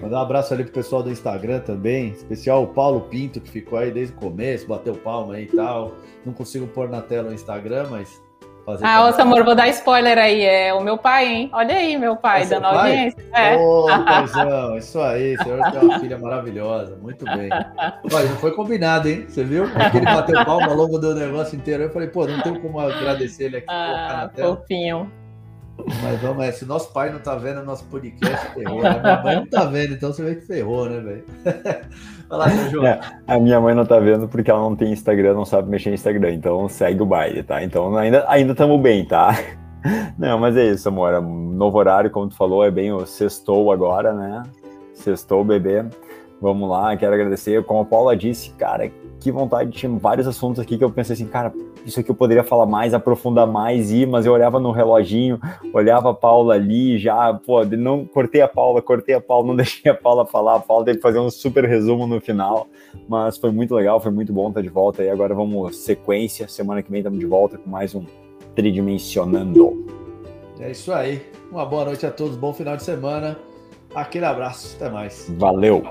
Speaker 1: Mandar um abraço ali pro pessoal do Instagram também, especial o Paulo Pinto, que ficou aí desde o começo, bateu palma aí e tal. Não consigo pôr na tela o Instagram, mas
Speaker 3: Fazer ah, ô amor, vou dar spoiler aí. É o meu pai, hein? Olha aí, meu pai, é dando audiência. É.
Speaker 1: Ô, (laughs) paizão, isso aí, o senhor tem uma filha maravilhosa. Muito bem. Olha, não foi combinado, hein? Você viu? Ele bateu palma ao longo do negócio inteiro. Eu falei, pô, não tem como agradecer ele aqui.
Speaker 3: Ah, fofinho.
Speaker 1: Mas vamos, é, se nosso pai não tá vendo nosso podcast, ferrou. Né? Minha mãe não tá vendo, então você vê que ferrou, né, velho? (laughs)
Speaker 2: Lá, João. É, a minha mãe não tá vendo porque ela não tem Instagram, não sabe mexer em Instagram, então segue o baile, tá? Então ainda ainda estamos bem, tá? (laughs) Não, mas é isso, amor. Novo horário, como tu falou, é bem o sextou agora, né? Sextou, bebê. Vamos lá, quero agradecer. Como a Paula disse, cara, que vontade, tinha vários assuntos aqui que eu pensei assim, cara, isso aqui eu poderia falar mais, aprofundar mais, ir, mas eu olhava no reloginho, olhava a Paula ali, já, pô, não cortei a Paula, cortei a Paula, não (laughs) deixei a Paula falar, a Paula teve que fazer um super resumo no final, mas foi muito legal, foi muito bom estar de volta e agora vamos sequência, semana que vem estamos de volta com mais um Tridimensionando.
Speaker 1: É isso aí, uma boa noite a todos, bom final de semana, aquele abraço, até mais.
Speaker 2: Valeu!